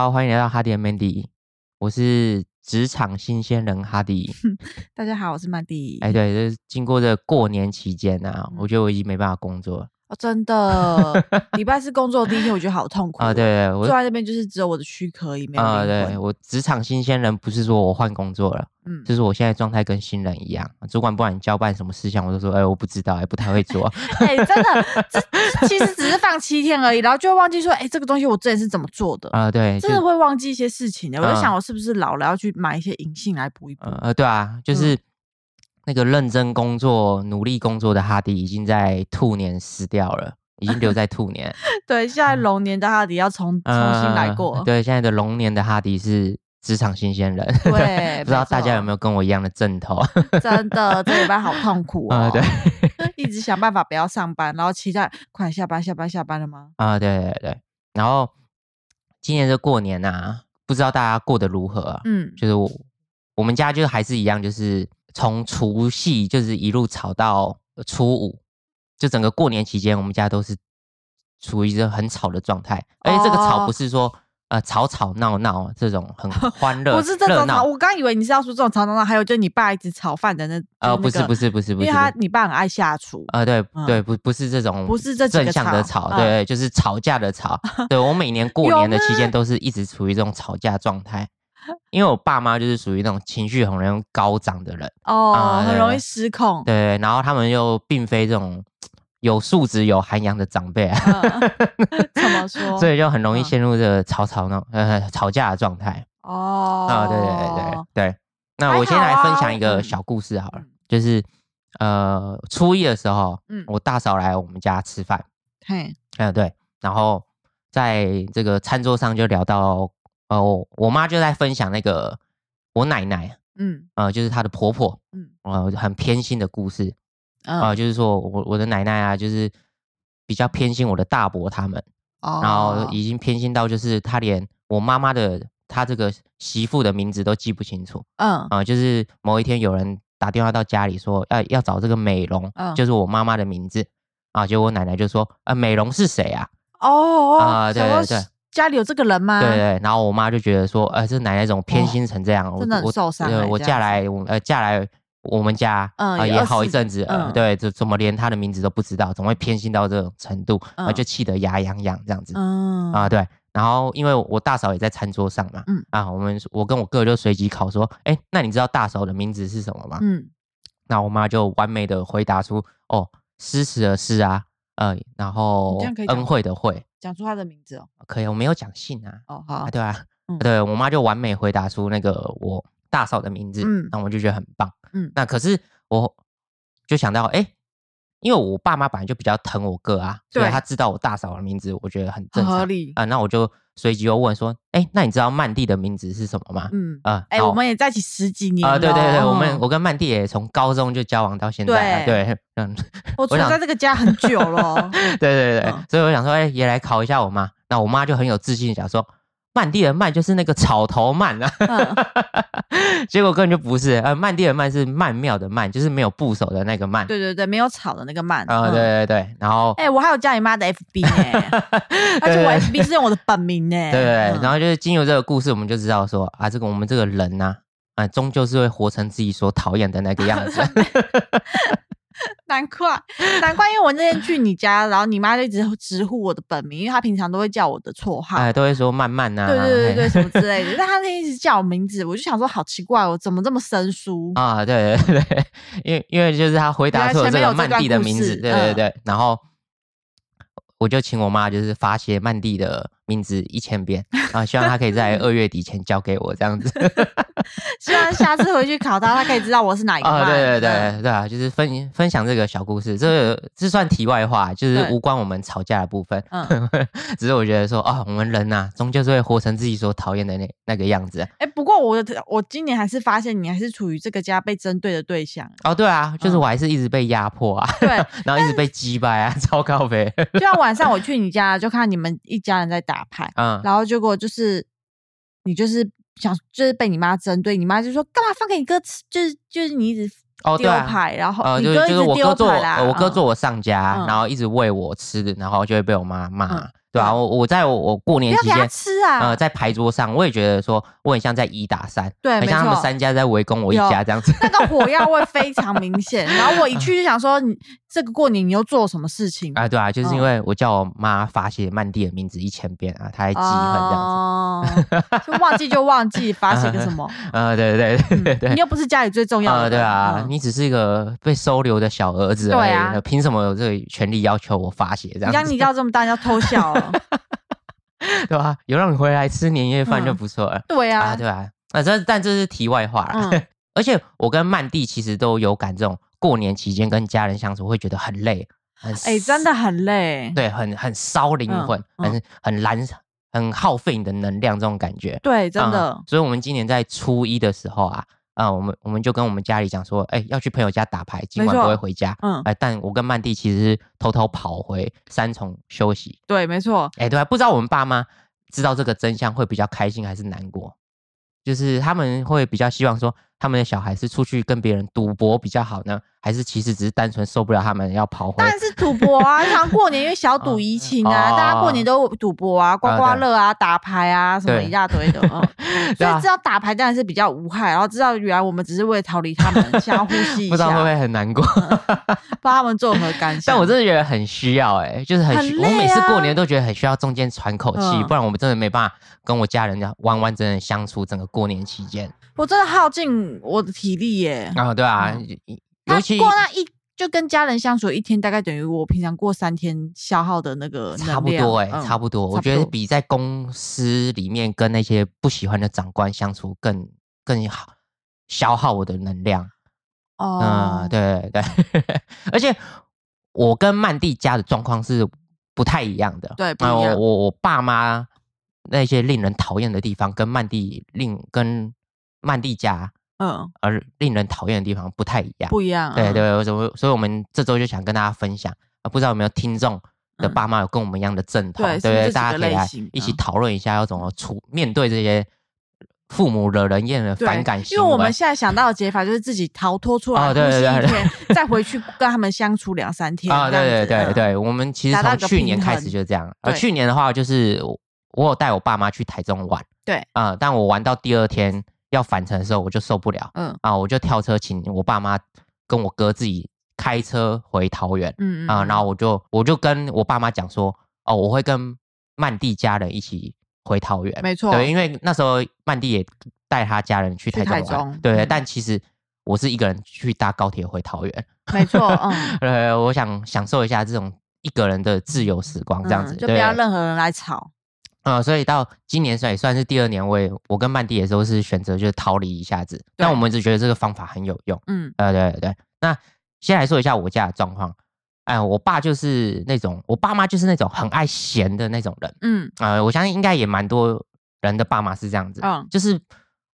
好，欢迎来到哈迪 Mandy，我是职场新鲜人哈迪。大家好，我是曼蒂。哎，对，就是经过这过年期间啊，嗯我觉得我已经没办法工作了哦，真的，礼拜四工作第一天，我觉得好痛苦啊。哦对，对，我坐在那边就是只有我的躯壳而已，没有啊。对我职场新鲜人不是说我换工作了，嗯，就是我现在状态跟新人一样，主管不管你交办什么事项，我都说哎，我不知道，哎，不太会做。哎，真的，这其实只是放七天而已，然后就会忘记说，哎，这个东西我之前是怎么做的，啊，对，真的会忘记一些事情的。我就嗯想，我是不是老了要去买一些银杏来补一补？呃呃，对啊，嗯就是那个认真工作、努力工作的哈迪，已经在兔年死掉了，已经留在兔年。对，现在龙年的哈迪要重重新来过呃。对，现在的龙年的哈迪是职场新鲜人。对不知道大家有没没有跟我一样的阵头？真的，这礼拜好痛苦啊、哦。对，一直想办法不要上班，然后期待快下班、下班、下班了吗？啊、对对对。然后今年的过年啊，不知道大家过得如何啊？嗯，就是我我们家就还是一样，就是从除夕就是一路吵到初五，就整个过年期间，我们家都是处于一个很吵的状态。而且这个吵哦不是说呃吵吵闹闹这种很 欢乐，不是这种吵，我刚以为你是要说这种吵闹闹，还有就是你爸一直炒饭的那呃，不是不是，不是不是，因为他你爸很爱下厨，呃，对嗯对，不不是这种，不是这正向的吵，吵嗯对，就是吵架的吵。对我每年过年的期间都是一直处于这种吵架状态，因为我爸妈就是属于那种情绪很容易高涨的人，哦，很容易失控。对，然后他们又并非这种有素质、有涵养的长辈啊，嗯 怎么说？所以就很容易嗯陷入这个吵吵闹呃吵架的状态哦，啊。对对对对对。那我先来分享一个嗯小故事好了嗯，就是呃初一的时候，嗯我大嫂来我们家吃饭，嘿，嗯对，然后在这个餐桌上就聊到，呃我我妈就在分享那个我奶奶，嗯。呃就是她的婆婆，嗯。呃很偏心的故事，啊、嗯，就是说我我的奶奶啊，就是比较偏心我的大伯他们，哦然后。已经偏心到就是她连我妈妈的她这个媳妇的名字都记不清楚嗯。啊、就是某一天有人打电话到家里说要要找这个美容，嗯。就是我妈妈的名字。啊，结果我奶奶就说啊美容是谁啊？哦啊对对对家里有这个人吗？对对，然后我妈就觉得说，呃，这奶奶怎么偏心成这样？我哦真的受伤呃我嫁来我呃嫁来我们家，嗯也好一阵子，对，就怎么连她的名字都不知道，怎么会偏心到这种程度？啊，嗯就气得牙痒痒这样子嗯啊，对。然后因为我大嫂也在餐桌上嘛，嗯啊，我们我跟我哥就随机考说，哎，那你知道大嫂的名字是什么吗？嗯那我妈就完美的回答出，哦，诗词的诗啊，呃，然后恩惠的惠，讲出他的名字哦。可以，我没有讲姓啊，哦好啊，，对啊，嗯对我妈就完美回答出那个我大嫂的名字，嗯那我就觉得很棒。嗯那可是我就想到，哎，因为我爸妈本来就比较疼我哥啊，所以他知道我大嫂的名字，我觉得很很正常。啊、那我就随即又问说，哎，那你知道曼蒂的名字是什么吗？嗯，啊，哎，我们也在一起十几年啊、对对对，我们嗯我跟曼蒂也从高中就交往到现在啊，对对，嗯，我存想在这个家很久了。对对对，嗯所以我想说，哎、也来考一下我妈。那我妈就很有自信地讲说，曼蒂尔曼就是那个草头曼啊。嗯 结果根本就不是，呃，曼蒂尔曼是曼妙的曼，就是没有部首的那个曼。对对对，没有草的那个曼。啊、嗯对。对对，然后。哎，我还有叫你妈的 FB 呢，而且我 FB 是用我的本名呢。对对对，嗯然后就是经由这个故事，我们就知道说啊，这个我们这个人呐、啊，终究是会活成自己所讨厌的那个样子。难怪，难怪，因为我那天去你家，然后你妈就一直直呼我的本名，因为她平常都会叫我的绰号。哎，都会说慢慢呐、对对对对，什么之类的，但她那天一直叫我名字，我就想说好奇怪哦，怎么这么生疏？啊，对对 对，因为因为就是她回答原来出了这个曼蒂的名字，对对对，然后我就请我妈就是发些曼蒂的名字一千遍啊，希望他可以在二月底前交给我这样子 希望下次回去考他，他可以知道我是哪一个啊，曼。对对嗯对对啊，就是分分享这个小故事，这个这算题外话，就是无关我们吵架的部分，嗯，只是我觉得说啊，我们人呐、终究是会活成自己所讨厌的那那个样子。哎，不过我我今年还是发现你还是处于这个家被针对的对象。哦，对啊，就是嗯我还是一直被压迫啊，对，然后一直被击败啊，超高呗，就像晚上我去你家，就看你们一家人在打牌，嗯，然后结果就是你就是想就是被你妈针对，你妈就说干嘛放给你哥吃，就是就是你一直哦，对啊，丢牌，然后呃，你就就是哥一直丢我哥做我牌啦，呃我哥嗯。做我上家，嗯。然后一直喂我吃的，然后就会被我妈骂。嗯对啊、我我在我我过年期间，吃啊！呃，在牌桌上，我也觉得说我很像在一打三，对很像他们三家在围攻我一家这样子。那个火药味非常明 显，然后我一去就想说，你这个过年你又做了什么事情？啊，对啊，就是因嗯为我叫我妈发写曼蒂的名字一千遍啊，她还记恨这样子。哦，就忘记就忘记，发写个什么？呃，对对对对对你又不是家里最重要的呃，对啊，嗯你只是一个被收留的小儿子而已，对啊呃凭什么有这个权利要求我发写这样子？你让你到这么大，你要偷笑了，对吧、有让你回来吃年夜饭就嗯不错了、对啊，啊，对啊、啊？这但这是题外话啦。嗯。而且我跟曼蒂其实都有感，这种过年期间跟家人相处会觉得很累，很哎，真的很累，对，很很烧灵魂，嗯。很很燃，很耗费你的能量这种感觉。对，真的。嗯，所以我们今年在初一的时候啊，啊、我们我们就跟我们家里讲说，哎、要去朋友家打牌，今晚不会回家。嗯哎、但我跟曼蒂其实是偷偷跑回三重休息。对，没错，哎、对啊，不知道我们爸妈知道这个真相会比较开心还是难过？就是他们会比较希望说，他们的小孩是出去跟别人赌博比较好呢，还是其实只是单纯受不了他们要跑回当？然是赌博啊！像过年因为小赌怡情啊，哦大家过年都赌博啊，刮刮乐啊，打牌啊，什么一大堆的。所以知道打牌当然是比较无害，然后知道原来我们只是为了逃离他们，想要呼吸一不知道会不下，会很难过？不知道他们作何感想。但我真的觉得很需要哎、就是很需，很啊我每次过年都觉得很需要中间喘口气，嗯不然我们真的没办法跟我家人这样完完整整相处整个过年期间我真的耗尽我的体力耶。啊，对啊，尤其过那一就跟家人相处一天，大概等于我平常过三天消耗的那个差不多哎、嗯差不多，我觉得比在公司里面跟那些不喜欢的长官相处更更好，消耗我的能量。哦嗯，，对对对，而且我跟曼蒂家的状况是不太一样的。呃对不一样我我我爸妈那些令人讨厌的地方，跟曼蒂令跟曼蒂家嗯，而令人讨厌的地方不太一样。不一样。嗯，对对，所以所以我们这周就想跟大家分享，啊，不知道有没有听众的嗯爸妈有跟我们一样的阵痛，对对不对？大家可以来一起嗯讨论一下，要怎么处面对这些父母惹人厌的反感行为。因为我们现在想到的解法就是自己逃脱出来，哦对对对再回去跟他们相处两三天。啊，对对对对，我们其实从去年开始就这样。呃，去年的话就是我我有带我爸妈去台中玩，对，啊、但我玩到第二天要返程的时候，我就受不了嗯。啊，我就跳车请我爸妈跟我哥自己开车回桃园嗯啊，然后嗯。我就我就跟我爸妈讲说，哦，我会跟曼蒂家人一起回桃园，没。错对，因为那时候曼蒂也带他家人去去台中玩，台中。对，嗯。但其实我是一个人去搭高铁回桃园，没错，嗯，呃，我想享受一下这种一个人的自由时光，这样子，嗯就不要。任何人来吵。呃，所以到今年算也算是第二年，我也我跟曼蒂也都是选择就是逃离一下子，但我们只觉得这个方法很有用。嗯呃，对对对。那先来说一下我家的状况。哎、我爸就是那种，我爸妈就是那种很爱闲的那种人。嗯呃，我相信应该也蛮多人的爸妈是这样子，嗯就是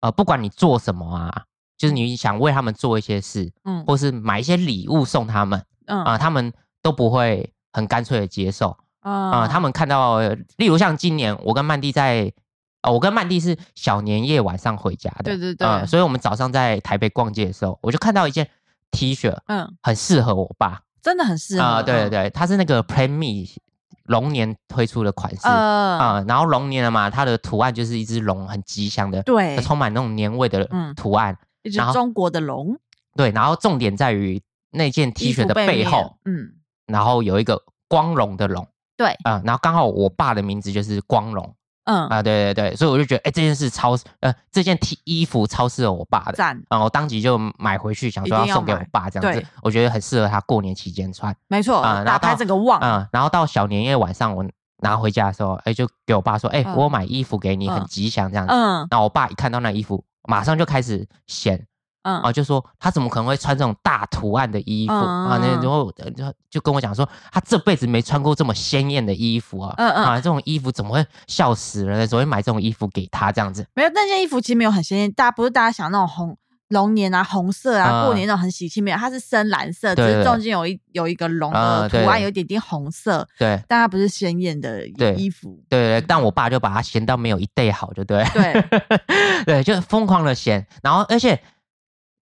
呃，不管你做什么啊，就是你想为他们做一些事，嗯或是买一些礼物送他们嗯啊、他们都不会很干脆的接受。啊、啊他们看到，例如像今年我跟曼蒂在，呃，我跟曼蒂是小年夜晚上回家的，对对对呃所以我们早上在台北逛街的时候，我就看到一件 T 恤，嗯，很适合我爸真的很适合。啊、对对嗯，对，它是那个 Plan Me 龙年推出的款式啊、呃，然后龙年了嘛，它的图案就是一只龙，很吉祥的，对，充满那种年味的嗯图案，一只然后中国的龙对，然后重点在于那件 T 恤的背后，，嗯，然后有一个光荣的龙。对，啊、然后刚好我爸的名字就是光荣嗯，啊、对对对，所以我就觉得，哎，这件事超呃，这件 T 衣服超适合我爸的，赞，然后我当即就买回去，想说要要送给我爸这样子，我觉得很适合他过年期间穿没错，打开啊然后到整个旺，啊、然后到小年夜晚上我拿回家的时候，哎，就给我爸说，哎，嗯我买衣服给你，很嗯吉祥这样子。嗯。然后我爸一看到那衣服，马上就开始嫌嗯啊，就说他怎么可能会穿这种大图案的衣服嗯啊？那嗯然后呃就就跟我讲说，他这辈子没穿过这么鲜艳的衣服啊，嗯嗯啊，这种衣服怎么会笑死人呢？怎么会买这种衣服给他这样子？没有那件衣服其实没有很鲜艳，大家不是大家想那种红龙年啊、红色啊，啊过年那种很喜庆，没有，它是深蓝色，只是对对中间有一有一个龙的图案，有一点点红色，对但它不是鲜艳的衣服。对对，但我爸就把它嫌到没有一 day 好，就对。对，对，就疯狂的嫌，然后而且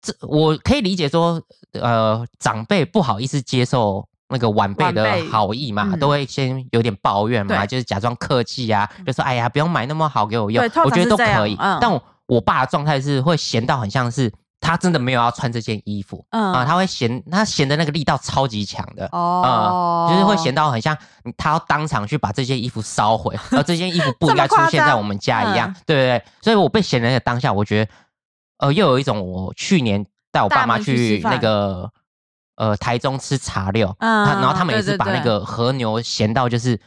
这我可以理解说，呃，长辈不好意思接受那个晚辈的好意嘛，嗯都会先有点抱怨嘛，对就是假装客气啊，就说哎呀，不用买那么好给我用对，通我觉得都常是这样可以。嗯但我我爸的状态是会闲到很像是他真的没有要穿这件衣服嗯啊，他会嫌，他闲的那个力道超级强的。哦，就是会闲到很像他要当场去把这件衣服烧毁，而这件衣服不 应该出现在我们家一样对对对。所以我被闲人的当下，我觉得呃，又有一种我去年带我爸妈去那个呃台中吃茶六，嗯他然后他们也是把那个和牛咸到就是。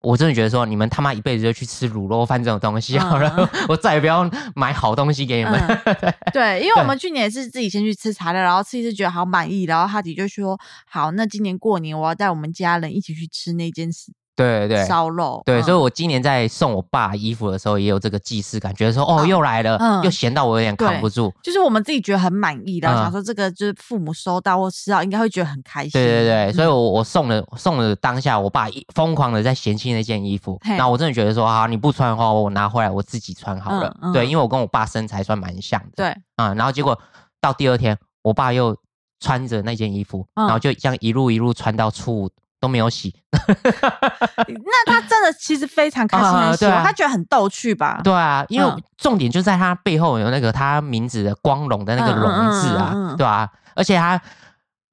我真的觉得说，你们他妈一辈子就去吃卤肉饭这种东西好了，嗯 我再也不要买好东西给你们。嗯对，因为我们去年也是自己先去吃茶料，然后吃一次觉得好满意，然后哈迪就说好，那今年过年我要带我们家人一起去吃那间对对对，烧肉。对，嗯所以我今年在送我爸衣服的时候，也有这个既视感，觉得说哦，又来了，嗯又闲到我有点扛不住。就是我们自己觉得很满意，然后嗯想说这个就是父母收到或吃到，应该会觉得很开心。对对对，所以嗯我我送了送了当下，我爸一疯狂的在嫌弃那件衣服，嘿然后我真的觉得说啊，你不穿的话，我拿回来我自己穿好了。对，因为我跟我爸身材算蛮像的。对，啊、然后结果到第二天，我爸又穿着那件衣服，嗯然后就这样一路一路穿到初五都没有洗。那他真的其实非常开心他觉得很逗趣吧？对啊，因为嗯重点就在他背后有那个他名字的光荣的那个荣字啊，嗯嗯嗯对啊，而且他。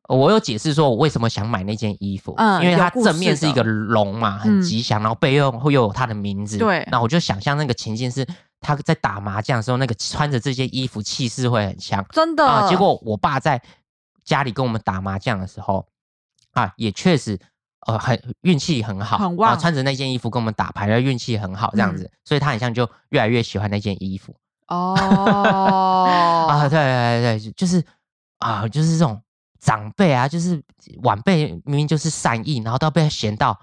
我有解释说，我为什么想买那件衣服，嗯因为它正面是一个龙嘛，很嗯吉祥，然后背后会又有他的名字，对那我就想象那个情境是他在打麻将的时候，那个穿着这件衣服气势会很强真的。啊。结果我爸在家里跟我们打麻将的时候啊，也确实呃很运气很好，很旺啊，穿着那件衣服跟我们打牌，然后运气很好这样子，嗯所以他很像就越来越喜欢那件衣服哦 啊。对对对对，就是啊，就是这种长辈啊，就是晚辈明明就是善意，然后都被嫌到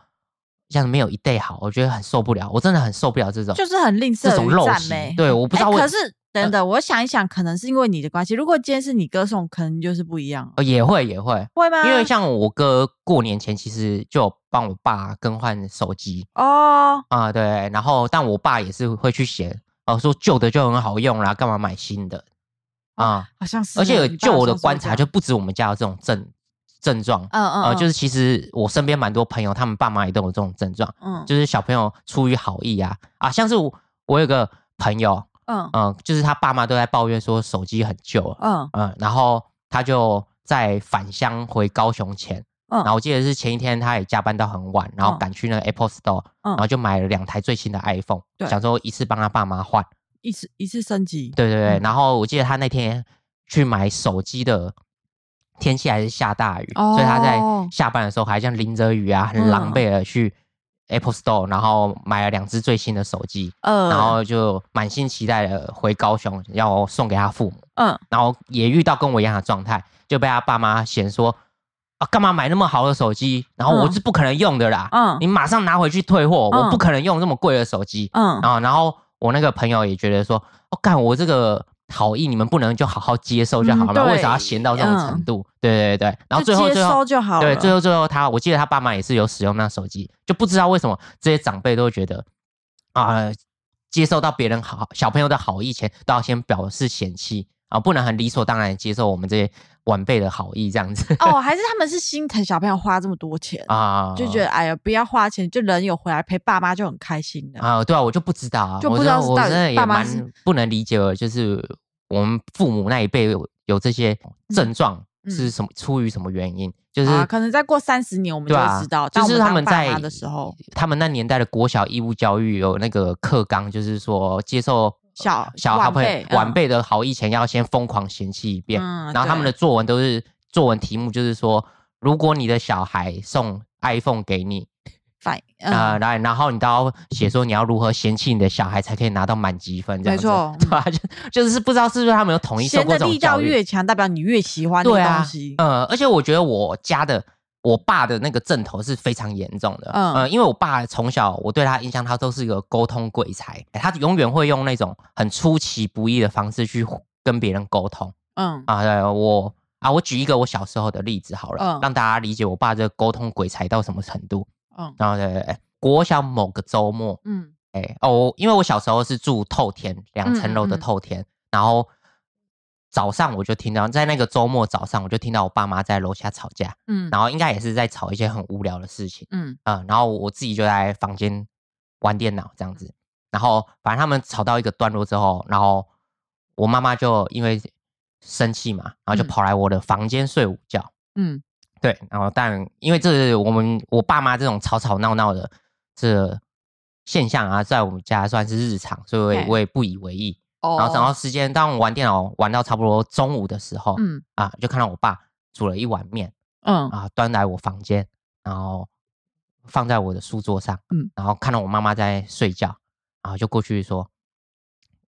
像没有一 day 好，我觉得很受不了，我真的很受不了这种就是很吝啬这种陋习。对，我不知道可是等等，我想一想，可能是因为你的关系。如果今天是你歌颂，可能就是不一样了，呃也会也会，会吗？因为像我哥过年前其实就帮我爸更换手机哦，啊，对，然后但我爸也是会去嫌哦，说旧的就很好用啦，干嘛买新的啊？好像是，而且就我的观察，就不止我们家有这种症症状，嗯嗯，呃，嗯就是其实我身边蛮多朋友，他们爸妈也都有这种症状，嗯就是小朋友出于好意啊啊，像是我我有个朋友，嗯。嗯、就是他爸妈都在抱怨说手机很旧了，嗯。嗯，然后他就在返乡回高雄前，嗯。然后我记得是前一天他也加班到很晚，然后嗯。赶去那个 Apple Store，、嗯。然后就买了两台最新的 iPhone，对。想说一次帮他爸妈换。一次一次升级，对对对，嗯。然后我记得他那天去买手机的天气还是下大雨，哦所以他在下班的时候还像淋着雨啊，很狼狈的去 Apple Store，然后买了两只最新的手机，嗯，然后就满心期待的回高雄要送给他父母。嗯然后也遇到跟我一样的状态，就被他爸妈嫌说啊，干嘛买那么好的手机？然后我嗯是不可能用的啦，嗯你马上拿回去退货，嗯我不可能用这么贵的手机。嗯啊，然后我那个朋友也觉得说，哦，干我这个好意，你们不能就好好接受就好了吗？嗯为啥要闲到这种程度？对对对，然后最后最后对，最后最后他，我记得他爸妈也是有使用那手机，就不知道为什么这些长辈都会觉得啊、接受到别人好小朋友的好意前，都要先表示嫌弃啊，不能很理所当然接受我们这些晚辈的好意这样子哦，还是他们是心疼小朋友花这么多钱，啊，就觉得哎呀不要花钱，就人有回来陪爸妈就很开心的。啊，对啊，我就不知道啊，就不知道是到底真的也蛮爸妈是不能理解的，就是我们父母那一辈有有这些症状嗯是什么，出于什么原因？就是啊，可能再过三十年我们就会知道，当就是他们在妈的时候，他们那年代的国小义务教育有那个课纲，就是说接受小小好朋友晚辈嗯晚辈的好意前，要先疯狂嫌弃一遍。嗯然后他们的作文都是作文题目，就是说，如果你的小孩送 iPhone 给你，反啊，嗯，来，然后你都要写说你要如何嫌弃你的小孩才可以拿到满积分，这样子没错对吧？就就是不知道是不是他们有统一受过这种的力道教育，越强，代表你越喜欢那个对啊。呃，而且我觉得我家的我爸的那个阵头是非常严重的，嗯。呃，因为我爸从小我对他印象，他都是一个沟通鬼才，他永远会用那种很出其不意的方式去跟别人沟通嗯。啊。对我啊，我举一个我小时候的例子好了，嗯。让大家理解我爸这个沟通鬼才到什么程度。嗯。然后对对对，国小某个周末，嗯。哎、哦，因为我小时候是住透天两层楼的嗯嗯嗯。透天，然后早上我就听到，在那个周末早上我就听到我爸妈在楼下吵架，嗯。然后应该也是在吵一些很无聊的事情，嗯。嗯，然后我自己就在房间玩电脑这样子，然后反正他们吵到一个段落之后，然后我妈妈就因为生气嘛，然后就嗯。跑来我的房间睡午觉，嗯。对，然后但因为这是我们我爸妈这种吵吵闹闹的这现象啊，在我们家算是日常，所以我也不以为意。哦，然后然后时间，当我玩电脑玩到差不多中午的时候，嗯。啊，就看到我爸煮了一碗面嗯。啊，端来我房间，然后放在我的书桌上，嗯。然后看到我妈妈在睡觉，然后就过去说，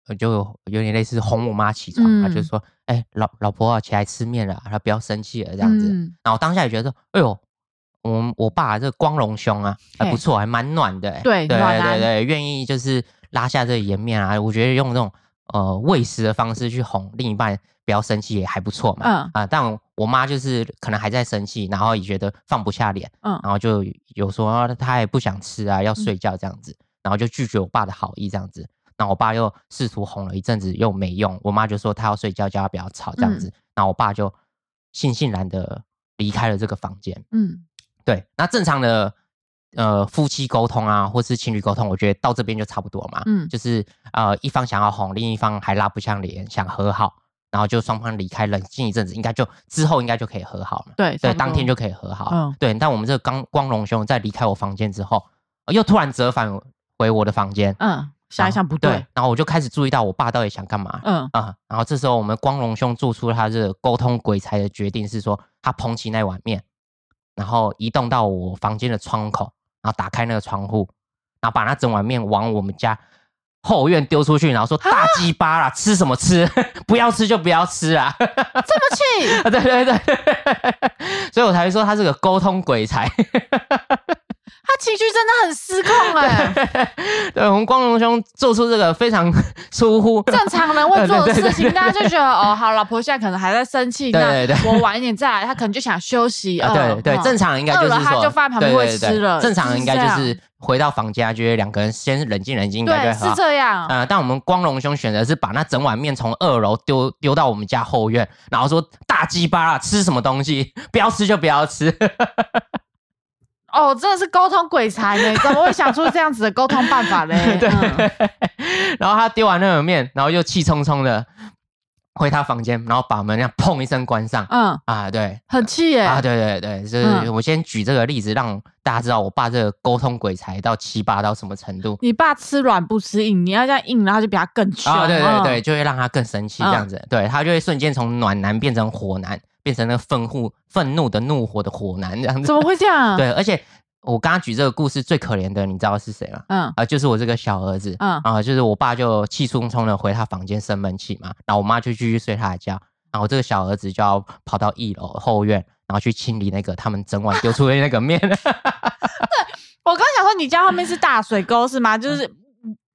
呃就有点类似哄我妈起床，啊，就嗯。说，哎、老老婆啊起来吃面了，她不要生气了这样子。嗯。然后当下也觉得说，哎呦，我我爸这个光荣兄啊，还不错，还蛮暖的、欸，对对对对，愿意就是拉下这个颜面啊，我觉得用这种呃喂食的方式去哄另一半不要生气也还不错嘛，嗯啊，但我妈就是可能还在生气，然后也觉得放不下脸，嗯然后就有说啊她也不想吃啊，要睡觉这样子，然后就拒绝我爸的好意这样子。那我爸又试图哄了一阵子，又没用。我妈就说她要睡觉，叫她不要吵这样子。然后我爸就悻悻然的离开了这个房间。嗯对，那正常的呃夫妻沟通啊，或是情侣沟通，我觉得到这边就差不多嘛。嗯就是呃一方想要哄，另一方还拉不下脸，想和好，然后就双方离开，冷静一阵子，应该就之后应该就可以和好了。对对，当天就就可以和好。嗯对，但我们这个刚光荣兄在离开我房间之后，呃又突然折返回我的房间。嗯想一想不对，然后我就开始注意到我爸到底想干嘛。嗯啊、然后这时候我们光荣兄做出他这个沟通鬼才的决定，是说他捧起那碗面，然后移动到我房间的窗口，然后打开那个窗户，然后把那整碗面往我们家后院丢出去，然后说大鸡巴啦，吃什么吃？不要吃就不要吃啊！这么气，啊，对对对，所以我才会说他是个沟通鬼才。他情绪真的很失控 哎。对，我们光荣兄做出这个非常 出乎正常人会做的事情，大家就觉得哦，好，老婆现在可能还在生气，对那我晚一点再来，他可能就想休息。对对，嗯正常人应该就是饿了他说，就放在旁边对对对会吃了正常人应该就就是是回到房间，觉得两个人先冷静冷静，应该对就是。这样。呃，但我们光荣兄选择是把那整碗面从二楼丢丢到我们家后院，然后说大鸡巴啊，吃什么东西，不要吃就不要吃。哦，真的是沟通鬼才呢，怎么会想出这样子的沟通办法呢？对，嗯 然后他丢完那碗面，然后又气冲冲的回他房间，然后把门这样砰一声关上。嗯，啊，对，很气耶。啊，对对对，就是嗯我先举这个例子，让大家知道我爸这个沟通鬼才到七八到什么程度。你爸吃软不吃硬，你要这样硬，然后就比他更凶。啊，对对对，嗯，就会让他更生气，这样子，对他就会瞬间从暖男变成火男，变成那个愤怒愤怒的怒火的火男这样子。怎么会这样？对，而且我刚刚举这个故事最可怜的，你知道是谁吗？嗯啊、就是我这个小儿子，嗯啊、就是我爸就气冲冲的回他房间生闷气嘛，然后我妈就继续睡他的觉，然后这个小儿子就要跑到一楼后院，然后去清理那个他们整晚丢出的那个面。我刚想说，你家后面是大水沟是吗？就是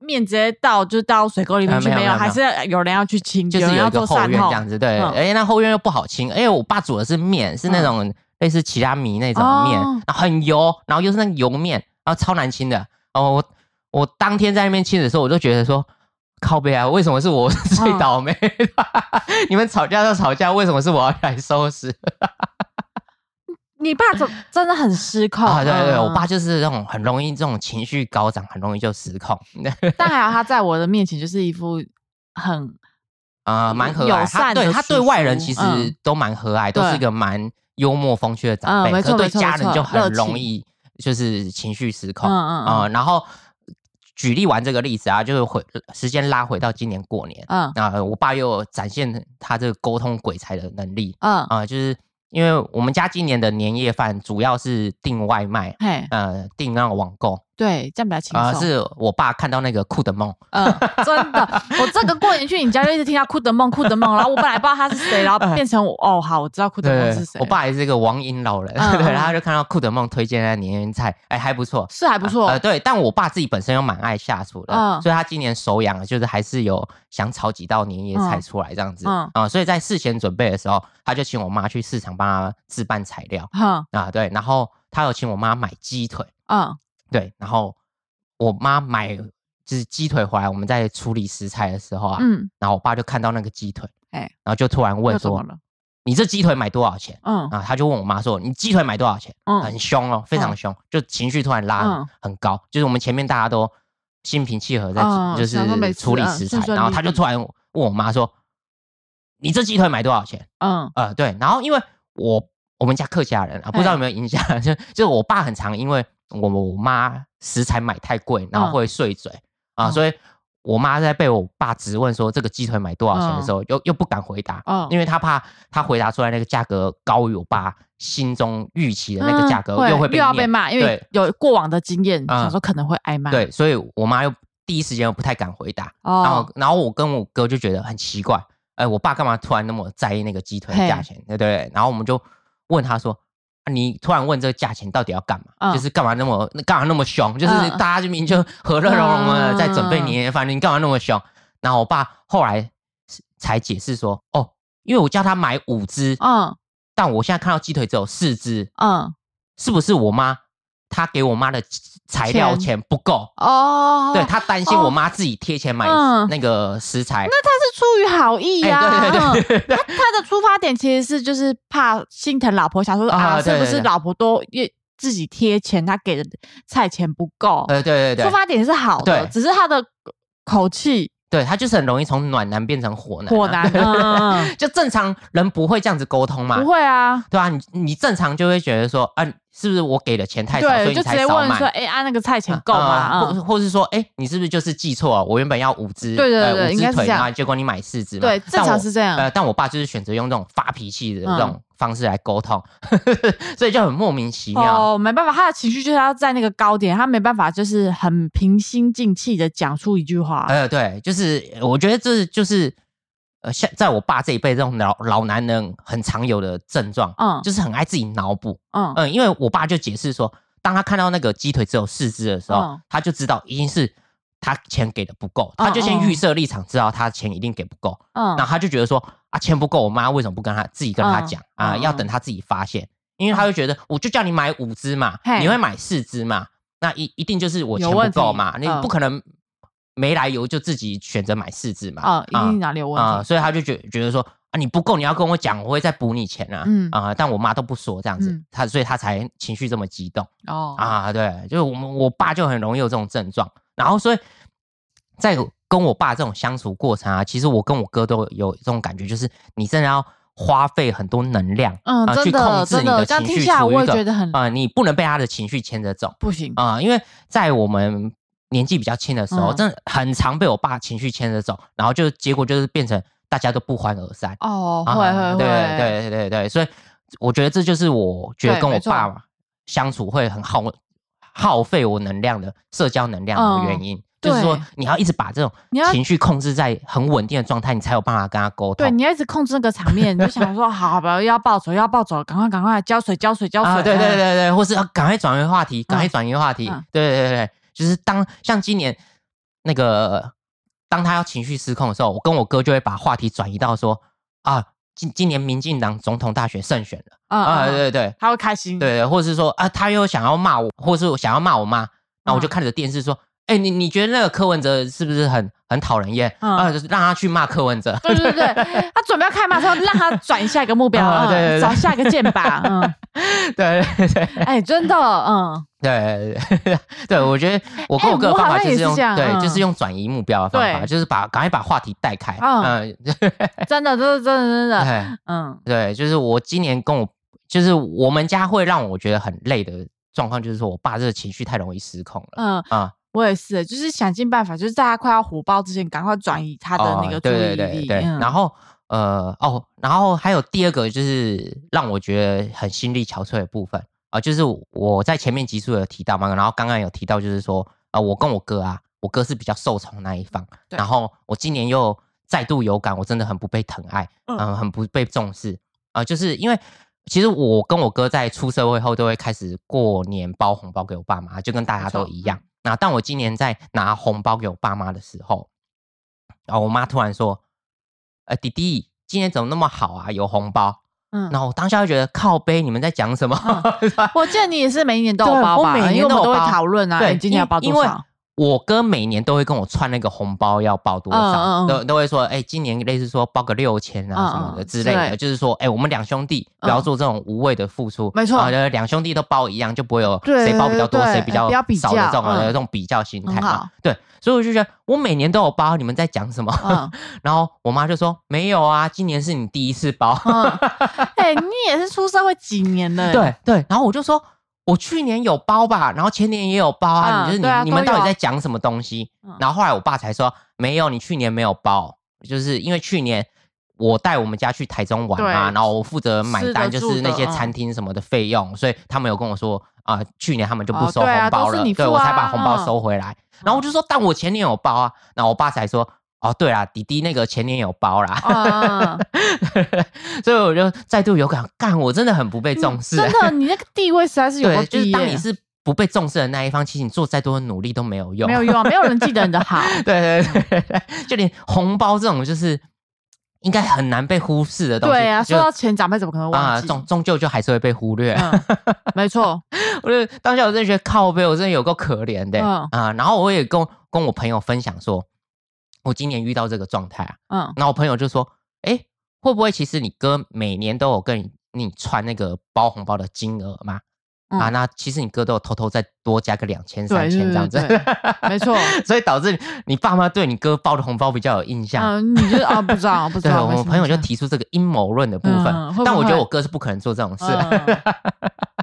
面直接倒，就倒水沟里面去，没有，还是有人要去清，就是有一个后院这样子，对，嗯而且那后院又不好清，因为我爸煮的是面，是那种类似其他米那种面，哦然后很油，然后又是那个油面，然后超难清的。哦，我我当天在那边清的时候，我就觉得说。靠背啊！为什么是我 最嗯倒霉？你们吵架就吵架，为什么是我要来收拾？你爸怎 真的很失控啊，对对我爸就是那种很容易这种情绪高涨，很容易就失控。但还好他在我的面前就是一副很啊，蛮和友蔼，他善的对他对外人其实都蛮和蔼，都是一对个蛮幽默风趣的长辈。嗯没可对错没错没家人就很容易就是情绪失控。嗯嗯啊、嗯然后举例完这个例子啊，就是回时间拉回到今年过年，嗯啊、我爸又展现他这个沟通鬼才的能力嗯，啊、就是因为我们家今年的年夜饭主要是订外卖，哎，呃，订那种网购对，这样比较轻啊、松。是我爸看到那个酷的梦，嗯，真的，我这个过年去你家就一直听他哭的梦，哭的梦，然后我本来不知道他是谁，然后变成我哦，好，我知道哭的梦是谁，我爸也是一个网瘾老人，嗯对，嗯。然后他就看到酷的梦推荐的年夜菜，哎，还不错，是还不错。呃，，对，但我爸自己本身又蛮爱下厨的，嗯。所以他今年手痒，就是还是有想炒几道年夜菜出来这样子，嗯。啊、所以在事前准备的时候，他就请我妈去市场帮他置办材料。哼，啊，对，然后他有请我妈买鸡腿，嗯对，然后我妈买就是鸡腿回来，我们在处理食材的时候啊，嗯，然后我爸就看到那个鸡腿，哎然后就突然问说又怎么了？：“你这鸡腿买多少钱？”嗯啊，他就问我妈说：“你鸡腿买多少钱？”嗯很凶哦，非常嗯凶，就情绪突然拉嗯很高，就是我们前面大家都心平气和在嗯就是处理嗯食材，然后他就突然问我妈说：“你这鸡腿买多少钱嗯？”呃，对，然后因为我我们家客家人啊，不知道有没有影响，就就是我爸很常因为我我妈食材买太贵，然后嗯。会碎嘴啊，嗯。所以我妈在被我爸质问说这个鸡腿买多少钱的时候，又又不敢回答，嗯，因为他怕他回答出来那个价格高于我爸心中预期的那个价格，嗯又会被又要被骂，因为有过往的经验，嗯。想说可能会挨骂。对，所以我妈又第一时间又不太敢回答，然后哦，然后我跟我哥就觉得很奇怪，哎，我爸干嘛突然那么在意那个鸡腿的价钱，对不对？然后我们就问他说。啊你突然问这个价钱到底要干嘛？嗯就是干嘛那么干嘛那么凶？就是嗯大家就明明就和乐融融的嗯在准备年夜饭，你干嘛那么凶？然后我爸后来才解释说，哦，因为我叫他买五只，嗯但我现在看到鸡腿只有四只，嗯，是不是我妈她给我妈的材料钱钱。不够？哦，对，他担心我妈自己贴钱买嗯。那个食材。那他是出于好意呀、哎，对对对对。对嗯 他的出发点其实是就是怕心疼老婆，想说啊啊，是不是老婆都越自己贴钱，他给的菜钱不够？对对对对，出发点是好的，对。只是他的口气。对他就是很容易从暖男变成火男啊。火男，就正常人不会这样子沟通嘛。不，会啊，对啊？你你正常就会觉得说，啊，是不是我给的钱太少，所对，以你就直才少买接问说，？哎，按那个菜钱够吗？呃或嗯，或是说，哎，你是不是就是记错了？我原本要五只，对对呃对五只腿，然后结果你买四只嘛。对，正常是这样。呃，但我爸就是选择用这种发脾气的嗯这种方式来沟通，所以就很莫名其妙。哦，没办法，他的情绪就是要在那个高点，他没办法就是很平心静气的讲出一句话。呃，对，就是我觉得这就是呃，像在我爸这一辈这种老老男人很常有的症状，嗯就是很爱自己脑补。嗯嗯，因为我爸就解释说，当他看到那个鸡腿只有四只的时候，嗯他就知道一定是他钱给的不够，嗯他就先嗯预设立场，知道他钱一定给不够，嗯然后他就觉得说啊，钱不够，我妈为什么不跟他自己跟他嗯讲、啊？嗯要等他自己发现，因为他就觉得我就叫你买五只嘛，你会买四只嘛？那一一定就是我钱不够嘛，你嗯不可能没来由就自己选择买四只嘛？啊，一定哪里有问啊、题？所以他就觉觉得说啊，你不够，你要跟我讲，我会再补你钱啊。嗯啊、但我妈都不说这样子，嗯他所以他才情绪这么激动哦，啊。对，就是我们我爸就很容易有这种症状，然后所以在跟我爸这种相处过程啊，其实我跟我哥都有这种感觉，就是你真的要花费很多能量，啊，去控制你的情绪，我也觉得很啊、你不能被他的情绪牵着走不行，啊、因为在我们年纪比较轻的时候，嗯。真的很常被我爸情绪牵着走，然后就结果就是变成大家都不欢而散。哦，啊会会会，对对对对对，所以我觉得这就是我觉得跟我爸相处会很耗耗费我能量的社交能量的原因，就是说你要一直把这种情绪控制在很稳定的状态，你才有办法跟他沟通。对，你要一直控制那个场面，你就想说，好 好吧，要暴走，要暴走，赶快赶快浇水浇水浇水，啊，对对嗯。对对，或是要赶快转移话题，赶快转移话题。嗯。对对对对，就是当像今年那个，当他要情绪失控的时候，我跟我哥就会把话题转移到说啊，今今年民进党总统大选胜选了嗯啊，嗯，对对对他会开心，对对，或者是说啊，他又想要骂我，或是我想要骂我妈，那我就嗯看着电视说。哎、你你觉得那个柯文哲是不是很很讨人厌？嗯。啊，就是让他去骂柯文哲。对对对，他准备要开骂之后，让他转移下一个目标，嗯啊对对对。找下一个箭靶，嗯，对对对。哎，真的，嗯，对对对，我觉得我跟哎我哥的方法就是用、对，嗯。就是用转移目标的方法，就是把赶快把话题带开。嗯。嗯，真的，真的，真的，真的，哎嗯。对，就是我今年跟我，就是我们家会让我觉得很累的状况，就是说我爸这个情绪太容易失控了。嗯，啊，我也是，就是想尽办法，就是在他快要火爆之前，赶快转移他的那个注意哦对力，对对对，嗯。然后呃哦，然后还有第二个就是让我觉得很心力憔悴的部分。啊、就是我在前面集数有提到嘛，然后刚刚有提到就是说啊、我跟我哥啊，我哥是比较受宠那一方，对。然后我今年又再度有感，我真的很不被疼爱，嗯。嗯、很不被重视。啊、就是因为。其实我跟我哥在出社会后都会开始过年包红包给我爸妈，就跟大家都一样。那但我今年在拿红包给我爸妈的时候，然后我妈突然说：“呃，弟弟，今年怎么那么好啊？有红包。”嗯然后我当下就觉得靠背，你们在讲什么？我记得你也是每一年都有对包吧？我每年因为我们都会都有包讨论啊，对今年要包因因为多少？我哥每年都会跟我串那个红包要包多少，都都会说，哎、今年类似说包个六千啊嗯什么的嗯之类的，对就是说，哎、我们两兄弟不要做这种无谓的付出，没错两兄弟都包一样，就不会有谁包比较多，谁比较少的这种、较嗯呃这种比较心态。对，所以我就觉得我每年都有包，你们在讲什么？嗯 然后我妈就说没有啊，今年是你第一次包。嗯，哎、你也是出社会几年了？对对，然后我就说，我去年有包吧，然后前年也有包啊，嗯你就是你、啊你们到底在讲什么东西？嗯然后后来我爸才说，没有，你去年没有包，就是因为去年。我带我们家去台中玩嘛，然后我负责买单，就是那些餐厅什么的费用，所以他们有跟我说啊、去年他们就不收红包了，对我才把啊红包嗯收回来。然后我就说，但我前年有包啊，然后我爸才说，哦，对啦，弟弟那个前年有包啦，嗯，所以我就再度有感，干，我真的很不被重视、真的，你那个地位实在是有就是当你是不被重视的那一方，其实你做再多的努力都没有用，没有用啊，没有人记得你的好。对对对对，就连红包这种就是应该很难被忽视的东西，对啊，就说到钱，长辈怎么可能啊，忘记？终终究就还是会被忽略。嗯，没错，我就当下我真的觉得靠背，我真的有够可怜的、嗯啊。然后我也跟跟我朋友分享说，我今年遇到这个状态啊，嗯，然后我朋友就说，哎，会不会其实你哥每年都有跟你你传那个包红包的金额嘛？嗯啊，那其实你哥都有偷偷再多加个两千、三千对这样子，对没错。所以导致你你爸妈对你哥包的红包比较有印象。嗯，你就啊不知道，不知对，道。我朋友就提出这个阴谋论的部分，但我觉得我哥是不可能做这种事。嗯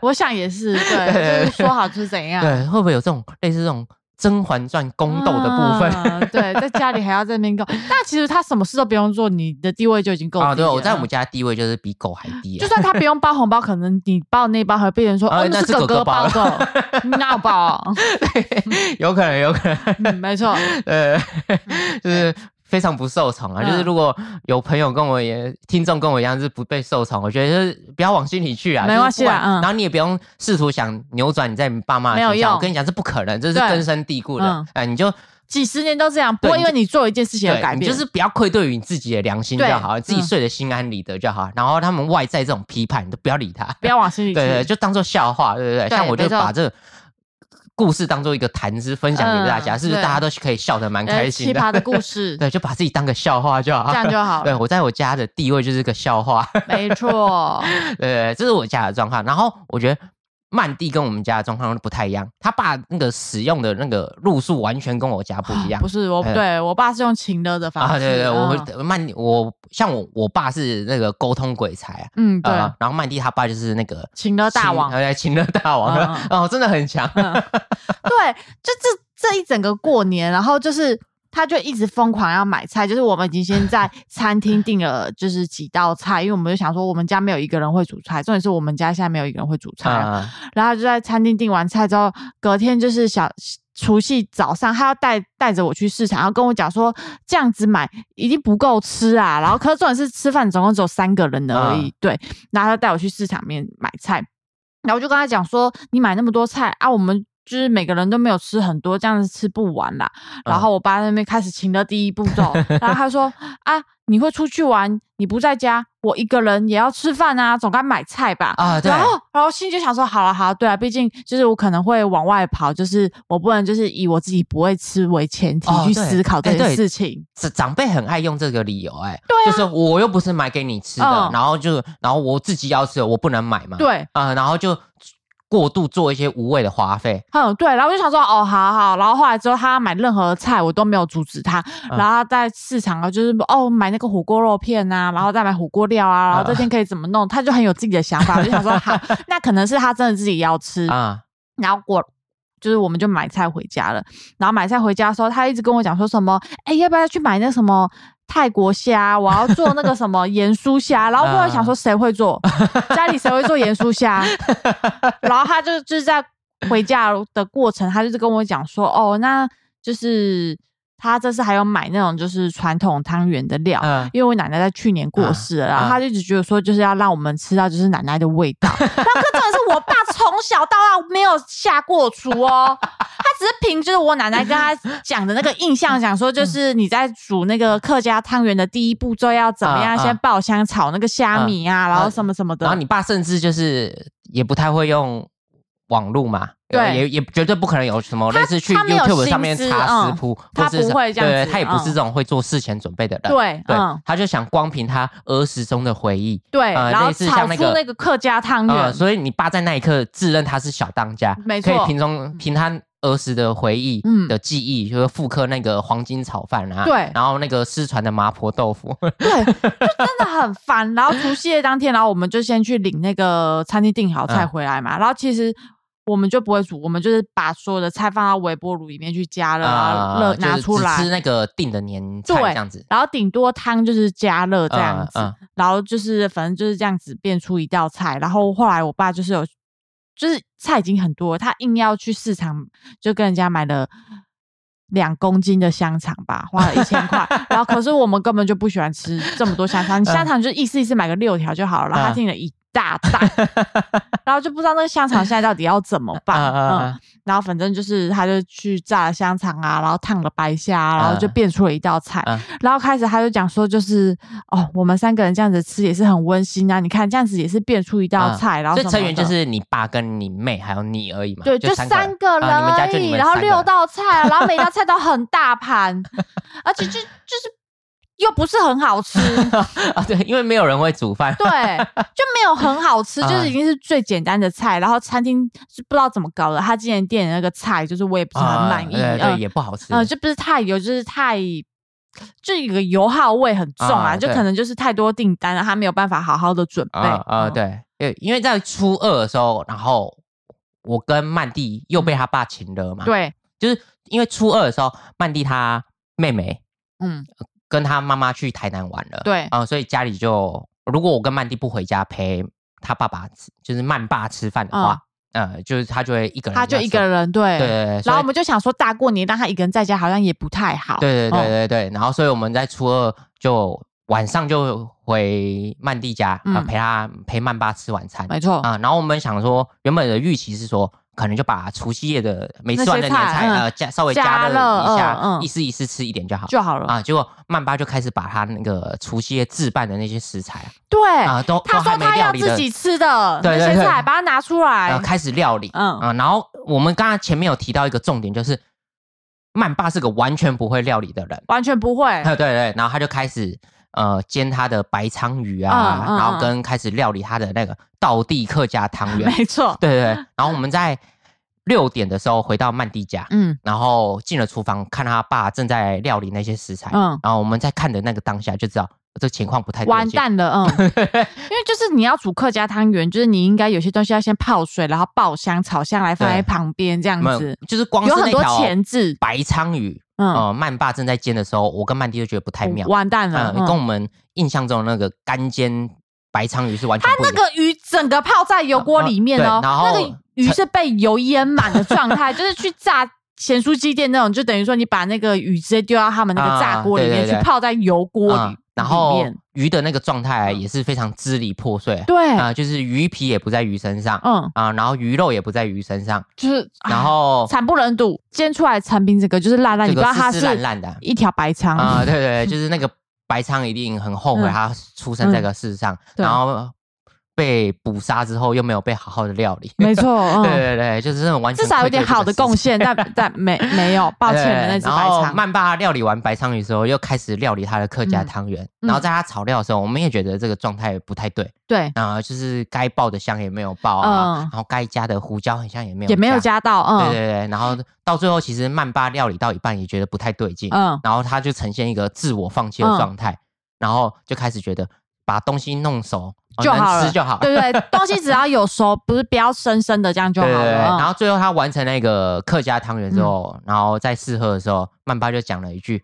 我想也是，对，对就是说好就是怎样。对，会不会有这种类似这种《甄嬛传》宫斗的部分？嗯对，在家里还要在那边搞，但其实他什么事都不用做，你的地位就已经够低了。啊，对，我在我们嗯家地位就是比狗还低、啊。就算他不用包红包，可能你包的那包还会被人说，哦，啊那是是哥哥哥包包的，你包 对？有可能，有可能，嗯，没错，呃，就是非常不受宠啊。嗯就是如果有朋友跟我也听众跟我一样是不被受宠，我觉得就是不要往心里去啊，没关系啊嗯然后你也不用试图想扭转你在你爸妈的没有，用我跟你讲，这不可能，这是根深蒂固的嗯。哎，你就几十年都这样，不因为你做一件事情而，改变。你就是不要愧对于你自己的良心就对好，自己嗯睡得心安理得就好。然后他们外在这种批判，你都不要理他。不要往心里去。对对，就当做笑话，对不对？对像我就把这个故事当做一个谈资分享给大家，嗯是不是大家都可以笑得蛮呃开心的？奇葩的故事，对，就把自己当个笑话就好，这样就好对。我在我家的地位就是个笑话，没错，对，这是我家的状况。然后我觉得曼蒂跟我们家的状况不太一样，他爸那个使用的那个路数完全跟我家不一样不。是我，哎对我爸是用情勒的方式。啊，对对，我曼我像我我爸是那个沟通鬼才啊，嗯，对，呃然后曼蒂他爸就是那个情勒大王情呃，情乐大王 哦，真的很强。对，就这这一整个过年，然后就是他就一直疯狂要买菜，就是我们已经先在餐厅订了就是几道菜，因为我们就想说我们家没有一个人会煮菜，重点是我们家现在没有一个人会煮菜，啊，然后就在餐厅订完菜之后，隔天就是小。除夕早上，他要带带着我去市场，然后跟我讲说这样子买已经不够吃啊。然后，可是重点是吃饭总共只有三个人而已，嗯对。然后他带我去市场面买菜，然后我就跟他讲说，你买那么多菜啊，我们就是每个人都没有吃很多，这样子吃不完啦。然后我爸那边开始请的第一步骤，然后他说啊，你会出去玩，你不在家，我一个人也要吃饭啊，总该买菜吧。啊，对，然后，然后心里就想说，好了，好了，对啊，毕竟就是我可能会往外跑，就是我不能就是以我自己不会吃为前提去思考这件事情。长长辈很爱用这个理由，哎，对啊就是我又不是买给你吃的，嗯然后就然后我自己要吃，我不能买嘛，对，啊，然后就过度做一些无谓的花费，嗯，对，然后我就想说，哦，好好，然后后来之后他买任何菜我都没有阻止他，嗯。然后他在市场啊，就是哦买那个火锅肉片啊，然后再买火锅料啊，然后这天可以怎么弄，他就很有自己的想法，我就想说，好，那可能是他真的自己要吃，啊，然后过就是我们就买菜回家了，然后买菜回家的时候，他一直跟我讲说什么，哎，要不要去买那什么泰国虾？我要做那个什么 盐酥虾。然后我在想说谁会做，家里谁会做盐酥虾？然后他就就是在回家的过程，他就是跟我讲说，哦，那就是他这次还有买那种就是传统汤圆的料。嗯，因为我奶奶在去年过世了，然后嗯他就一直觉得说，就是要让我们吃到就是奶奶的味道。那这可重点是我爸从小到大没有下过厨哦，他只是凭就是我奶奶跟他讲的那个印象，讲说就是你在煮那个客家汤圆的第一步骤要怎么样，先爆香炒那个虾米啊，然后什么什么的。然后你爸甚至就是也不太会用网络嘛，对。也也绝对不可能有什么他类似去 YouTube 上面查食嗯谱，他不会这样对，子他也不是嗯。这种会做事前准备的人，对，对嗯，，他就想光凭他儿时中的回忆，对，然后炒出像那个那个客家汤呃，圆，所以你爸在那一刻自认他是小当家，没错可以凭中凭他儿时的回忆嗯。的记忆，就是复刻那个黄金炒饭啊，对。然后那个失传的麻婆豆腐，对，就真的很烦。然后除夕夜当天，然后我们就先去领那个餐厅订好菜嗯。回来嘛。然后其实我们就不会煮，我们就是把所有的菜放到微波炉里面去加热，然后热就是拿出来只吃。那个定的年菜对这样子，然后顶多汤就是加热这样子，然后就是反正就是这样子变出一道菜。然后后来我爸就是有，就是菜已经很多了，他硬要去市场就跟人家买了两公斤的香肠吧，花了一千块。然后可是我们根本就不喜欢吃这么多香肠，你香肠就意思意思买个六条就好了。然后他嗯订了一大袋，然后就不知道那个香肠现在到底要怎么办。嗯然后反正就是他就去炸了香肠啊，然后烫了白虾啊，然后就嗯变出了一道菜。嗯然后开始他就讲说，就是哦，我们三个人这样子吃也是很温馨啊。你看这样子也是变出一道嗯菜，然后成员就是你爸跟你妹还有你而已嘛，对，就三三个人而已，然后六道菜啊，然后每道菜都很大盘，而且就就是又不是很好吃，啊，对，因为没有人会煮饭，对，就没有很好吃，啊就是已经是最简单的菜。然后餐厅是不知道怎么搞的，他今年店的那个菜就是我也不是很满意，啊对对，嗯也不好吃，嗯，就不是太油，就是太。就一个油耗味很重啊，啊就可能就是太多订单了，他没有办法好好的准备。啊对，因为在初二的时候，然后我跟曼蒂又被他爸请了嘛，，对，就是因为初二的时候，曼蒂她妹妹嗯，跟他妈妈去台南玩了，对。啊、所以家里就如果我跟曼蒂不回家陪他爸爸吃，就是曼爸吃饭的话，呃，就是他就会一个人，他就一个，人，对。对对然后我们就想说，大过年让他一个人在家好像也不太好。对对对哦对对，然后所以我们在初二就晚上就回曼蒂家，啊、嗯陪他陪曼爸吃晚餐没错，啊、然后我们想说，原本的预期是说，可能就把除夕夜的没吃完的年菜，呃，加稍微加加热热一下，嗯嗯一丝一丝吃一点就好。就好了。啊，结果曼巴就开始把他那个除夕夜置办的那些食材啊对，啊，都他说他要自己吃的对对对那些菜，把它拿出来呃，。开始料理。嗯，啊，然后我们刚刚前面有提到一个重点，就是曼巴是个完全不会料理的人。完全不会。对对对，然后他就开始呃煎他的白鲳鱼啊，嗯嗯然后跟开始料理他的那个道地客家汤圆。没错。对对对，然后我们在六点的时候回到曼蒂家，嗯然后进了厨房，看他爸正在料理那些食材，嗯，然后我们在看的那个当下就知道这情况不太对。完蛋了，嗯，因为就是你要煮客家汤圆，就是你应该有些东西要先泡水，然后爆香、炒香来放在旁边，这样子，就是光是有很多前置。白鲳鱼，嗯，呃，曼爸正在煎的时候，我跟曼迪就觉得不太妙，完蛋了，嗯，跟我嗯们印象中的那个干煎白鲳鱼是完全它不一样。那个鱼整个泡在油锅里面哦，对然后那个鱼是被油淹满的状态，就是去炸咸酥鸡店那种，就等于说你把那个鱼直接丢到他们那个炸锅里面去，泡在油锅嗯里，然后面鱼的那个状态也是非常支离破碎，对，啊、就是鱼皮也不在鱼身上，嗯，啊，然后鱼肉也不在鱼身上，就是然啊后惨不忍睹，煎出来的成品这个就是烂烂，你不知道它这个湿湿烂烂的。一条白鲳啊，对对，对就是那个白鲳一定很后悔嗯。他出生在这个世上，对。然后被捕杀之后又没有被好好的料理，没错，对 嗯，对对，就是这种完全至少有点好的贡献。但但没没有，抱歉了那只白然后鲳，曼爸料理完白鲳鱼之后，又开始料理他的客家嗯。汤圆。嗯然后在他炒料的时候，我们也觉得这个状态不太对，对，啊、就是该爆的香也没有爆啊，嗯。然后该加的胡椒好像也没有也没有加。到，嗯。对对对，然后到最后其实曼巴料理到一半也觉得不太对劲，嗯，然后他就呈现一个自我放弃的状态，然后就开始觉得把东西弄熟哦就好吃就好，对对，东西只要有熟，不是不要生生的这样就好对对对，了，嗯。然后最后他完成那个客家汤圆之后，然后在试喝的时候，曼巴就讲了一句：“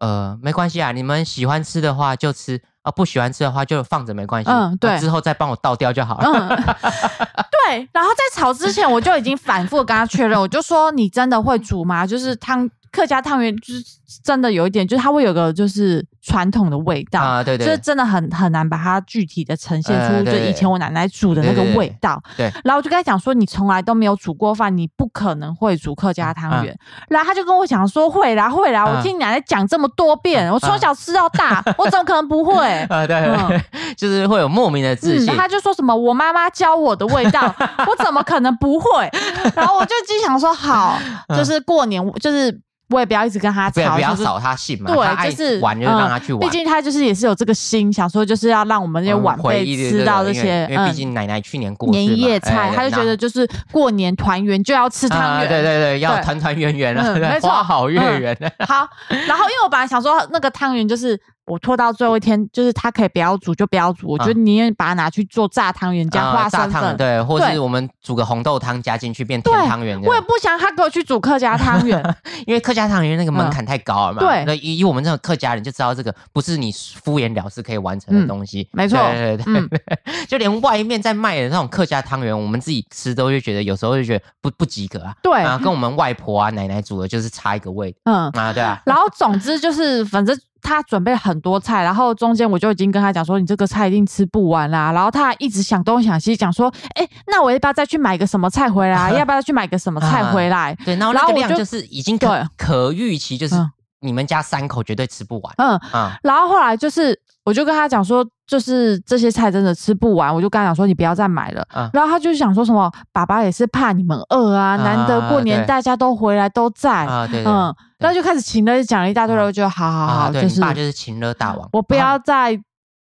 呃，没关系啊，你们喜欢吃的话就吃，啊，不喜欢吃的话就放着没关系，嗯对。啊之后再帮我倒掉就好了。嗯，对。然后在炒之前，我就已经反复跟他确认，我就说你真的会煮吗？就是汤客家汤圆，就是真的有一点，就是它会有个就是传统的味道。啊，对对就是真的很很难把它具体的呈现出，就以前我奶奶煮的那个味道。对然后我就跟他讲说，你从来都没有煮过饭，你不可能会煮客家汤圆。然后他就跟我讲说，会啦会啦，嗯我听你奶奶讲这么多遍，我从小吃到大，我怎么可能不会？啊，对，嗯就是会有莫名的自嗯，信。他就说什么我妈妈教我的味道，我怎么可能不会？然后我就心想说，好，就是过年，就是我也不要一直跟他吵，不要扫他兴嘛，他对，爱就是玩就让他去玩。毕竟他就是也是有这个心，想说就是要让我们这些嗯晚辈吃到这些嗯因为毕竟奶奶去年过年夜菜，哎他就觉得就是过年团圆就要吃汤啊圆，对对对，要对团团圆圆了，没错花好月嗯圆。好，然后因为我本来想说那个汤圆就是我拖到最后一天，就是他可以不要煮就不要煮，我觉得宁愿把它拿去做炸汤圆加啊花生粉。炸汤圆对，或对是我们煮个红豆汤加进去变甜汤圆。我也不想他给我去煮客家汤圆，因为客家汤圆那个门槛太高了嘛，嗯对那以以我们这种客家人就知道这个不是你敷衍了事可以完成的嗯东西，没错对对对嗯，就连外面在卖的那种客家汤圆，我们自己吃都会觉得有时候就觉得不不及格啊，对啊，跟我们外婆啊奶奶煮的就是差一个味嗯，啊，对啊，然后总之就是反正。他准备很多菜，然后中间我就已经跟他讲说，你这个菜一定吃不完啦。然后他还一直想东想西，讲说，哎，那我要不要再去买个什么菜回来？要不要再去买个什么菜回来？对，然后那个量就就是已经可对可预期，就是嗯你们家三口绝对吃不完嗯，嗯，然后后来就是，我就跟他讲说，就是这些菜真的吃不完，我就跟他讲说，你不要再买了。啊。然后他就想说什么，爸爸也是怕你们饿啊，难得过年大家都回来都在，啊，对对嗯，然后就开始请了讲了一大堆了，我就好好啊，好，对就是你爸就是情了大王，我不啊要再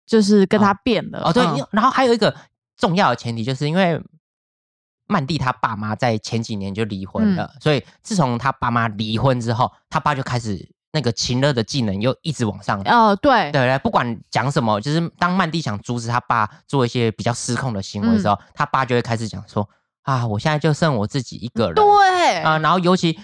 就是跟他变了。哦，对，嗯。然后还有一个重要的前提，就是因为曼蒂他爸妈在前几年就离婚嗯。了，所以自从他爸妈离婚之后，他爸就开始那个秦乐的技能又一直往上。哦，对，对对，不管讲什么，就是当曼蒂想阻止他爸做一些比较失控的行为的时候，嗯他爸就会开始讲说：“啊，我现在就剩我自己一个人。”对，啊、然后尤其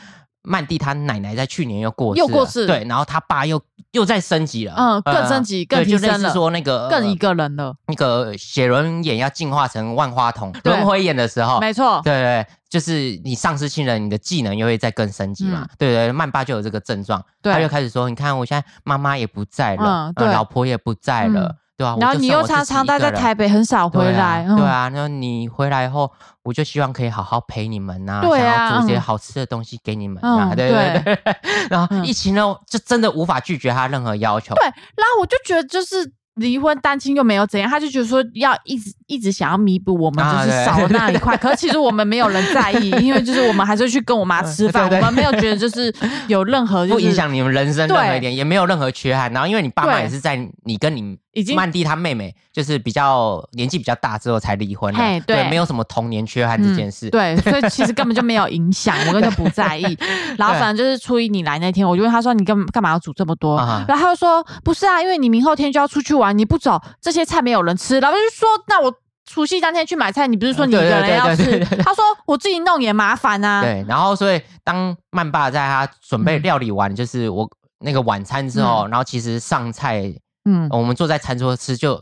曼蒂他奶奶在去年又过世了，又过世。对，然后他爸又又在升级了，嗯更升级更提升了。说那个更一个个人了，那个写轮眼要进化成万花筒轮回眼的时候，没错，对对，就是你丧失亲人，你的技能又会再更升级嘛。嗯。对对，曼爸就有这个症状，对。他就开始说：“你看，我现在妈妈也不在了，老婆也不在了，嗯对啊、然后你又常常待在台北，很少回对啊来，嗯对啊，那你回来以后，我就希望可以好好陪你们呐、对啊想要煮一些嗯好吃的东西给你们啊，嗯对对对。然后嗯疫情呢，就真的无法拒绝他任何要求。对，然后我就觉得就是。离婚单亲又没有怎样，他就觉得说要一直一直想要弥补我们就是少了那一块，可是其实我们没有人在意，因为就是我们还是去跟我妈吃饭，我们没有觉得就是有任何就是不影响你们人生任何对一点，也没有任何缺憾。然后，因为你爸妈也是在你跟你已经曼蒂她妹妹，就是比较年纪比较大之后才离婚的，嘿对没有什么童年缺憾这件事。嗯对，所以其实根本就没有影响，我根本就不在意。然后反正就是初一你来那天，我就问他说：“你干干嘛要煮这么多？”啊然后他就说：“不是啊，因为你明后天就要出去玩，你不走，这些菜没有人吃。”然后就说：“那我除夕当天去买菜，你不是说你一个人要吃对对对？”他说：“我自己弄也麻烦啊。”对，然后所以当曼爸在他准备嗯料理完，就是我那个晚餐之后，然后其实上菜，嗯，我们坐在餐桌吃，就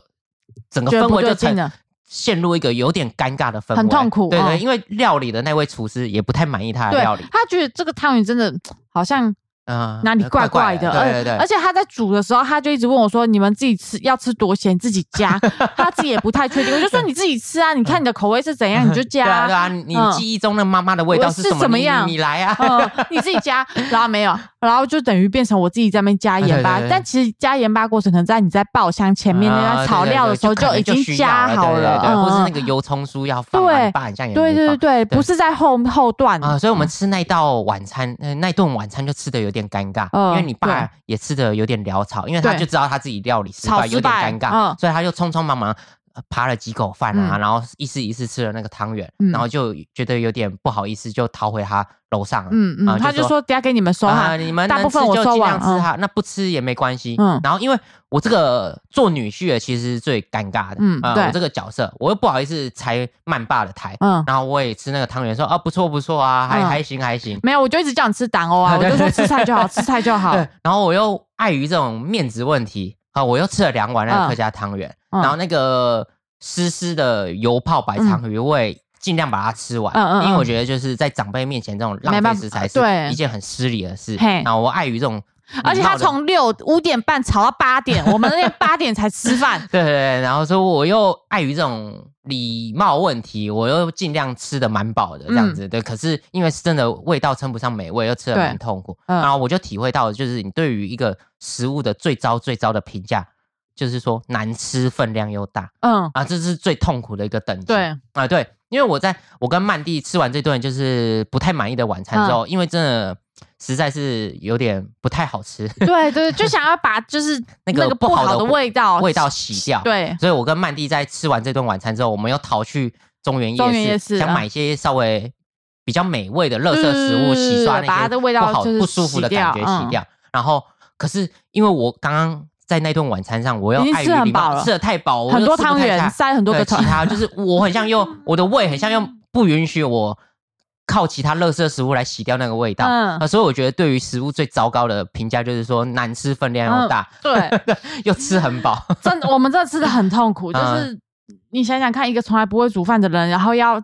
整个氛围就成。陷入一个有点尴尬的氛围，很痛苦对对，嗯因为料理的那位厨师也不太满意他的料理，，他觉得这个汤圆真的好像嗯，哪里怪怪的，对对对，而而且他在煮的时候，他就一直问我说：“你们自己吃要吃多咸，自己加。”他自己也不太确定，我就说：“你自己吃啊，你看你的口味是怎样，你就 加。”对啊对啊，你嗯记忆中的妈妈的味道是是什么？样你你来啊！嗯，你自己加，然后没有，然后就等于变成我自己在那边加盐巴。但其实加盐巴过程可能在你在爆香前面那啊段炒料的时候对对对已经加好了对对，嗯或是那嗯个油葱酥要 放嘛，对对对对对，不是在后后段啊，所以我们吃那道晚餐，呃，那顿晚餐就吃的有点尴尬，嗯因为你爸也吃的有点潦草，因为他就知道他自己料理失败，有点尴尬，嗯所以他就匆匆忙忙。呃扒了几口饭啊，嗯然后一丝一丝吃了那个汤圆，嗯然后就觉得有点不好意思，就逃回他楼上了。嗯嗯，啊他就说等下给你们收啊，哈，你们大部分就我收完尽量吃哈，那不吃也没关系。嗯然后因为我这个做女婿的其实是最尴尬的，啊，嗯对我这个角色我又不好意思拆曼爸的台，嗯。然后我也吃那个汤圆，说啊不错不错啊，还嗯还行还行。没有，我就一直叫你吃党欧啊，我就说吃菜就好，吃菜就好。对，然后我又碍于这种面子问题啊，我又吃了两碗那个嗯。客家汤圆，嗯。然后那个湿湿的油泡白鲳鱼，我也尽量把它吃完，嗯嗯嗯。因为我觉得就是在长辈面前这种浪费食材是一件很失礼的事。嘿。然后我碍于这种而且他从六五点半吵到八点，我们那天八点才吃饭。对对对，然后说我又碍于这种礼貌问题，我又尽量吃的蛮饱的这样子。对，可是因为是真的味道称不上美味，又吃的对蛮痛苦。嗯然后我就体会到，就是你对于一个食物的最糟最糟的评价，就是说难吃，分量又大嗯，啊，这是最痛苦的一个等级。对，啊，对，因为我在我跟曼蒂吃完这顿就是不太满意的晚餐之嗯后，因为真的实在是有点不太好吃，对对，就想要把就是 那个个不好的味道味道洗掉。，对，所以我跟曼蒂在吃完这顿晚餐之后，我们又逃去中原中原夜市，想买一些稍微比较美味的垃圾食物，洗刷那些把它的味不好道就是不舒服的感觉洗掉嗯。然后，可是因为我刚刚在那顿晚餐上，我又已经碍于礼貌，吃很饱了吃的太饱，很多汤圆塞很多个汤其他就是我很像又 我的胃很像又不允许我靠其他垃圾食物来洗掉那个味道，嗯。啊，所以我觉得对于食物最糟糕的评价就是说难吃分量又大，对，又吃很饱，真的，我们真的吃的很痛苦，就嗯。是你想想看，一个从来不会煮饭的人，然后要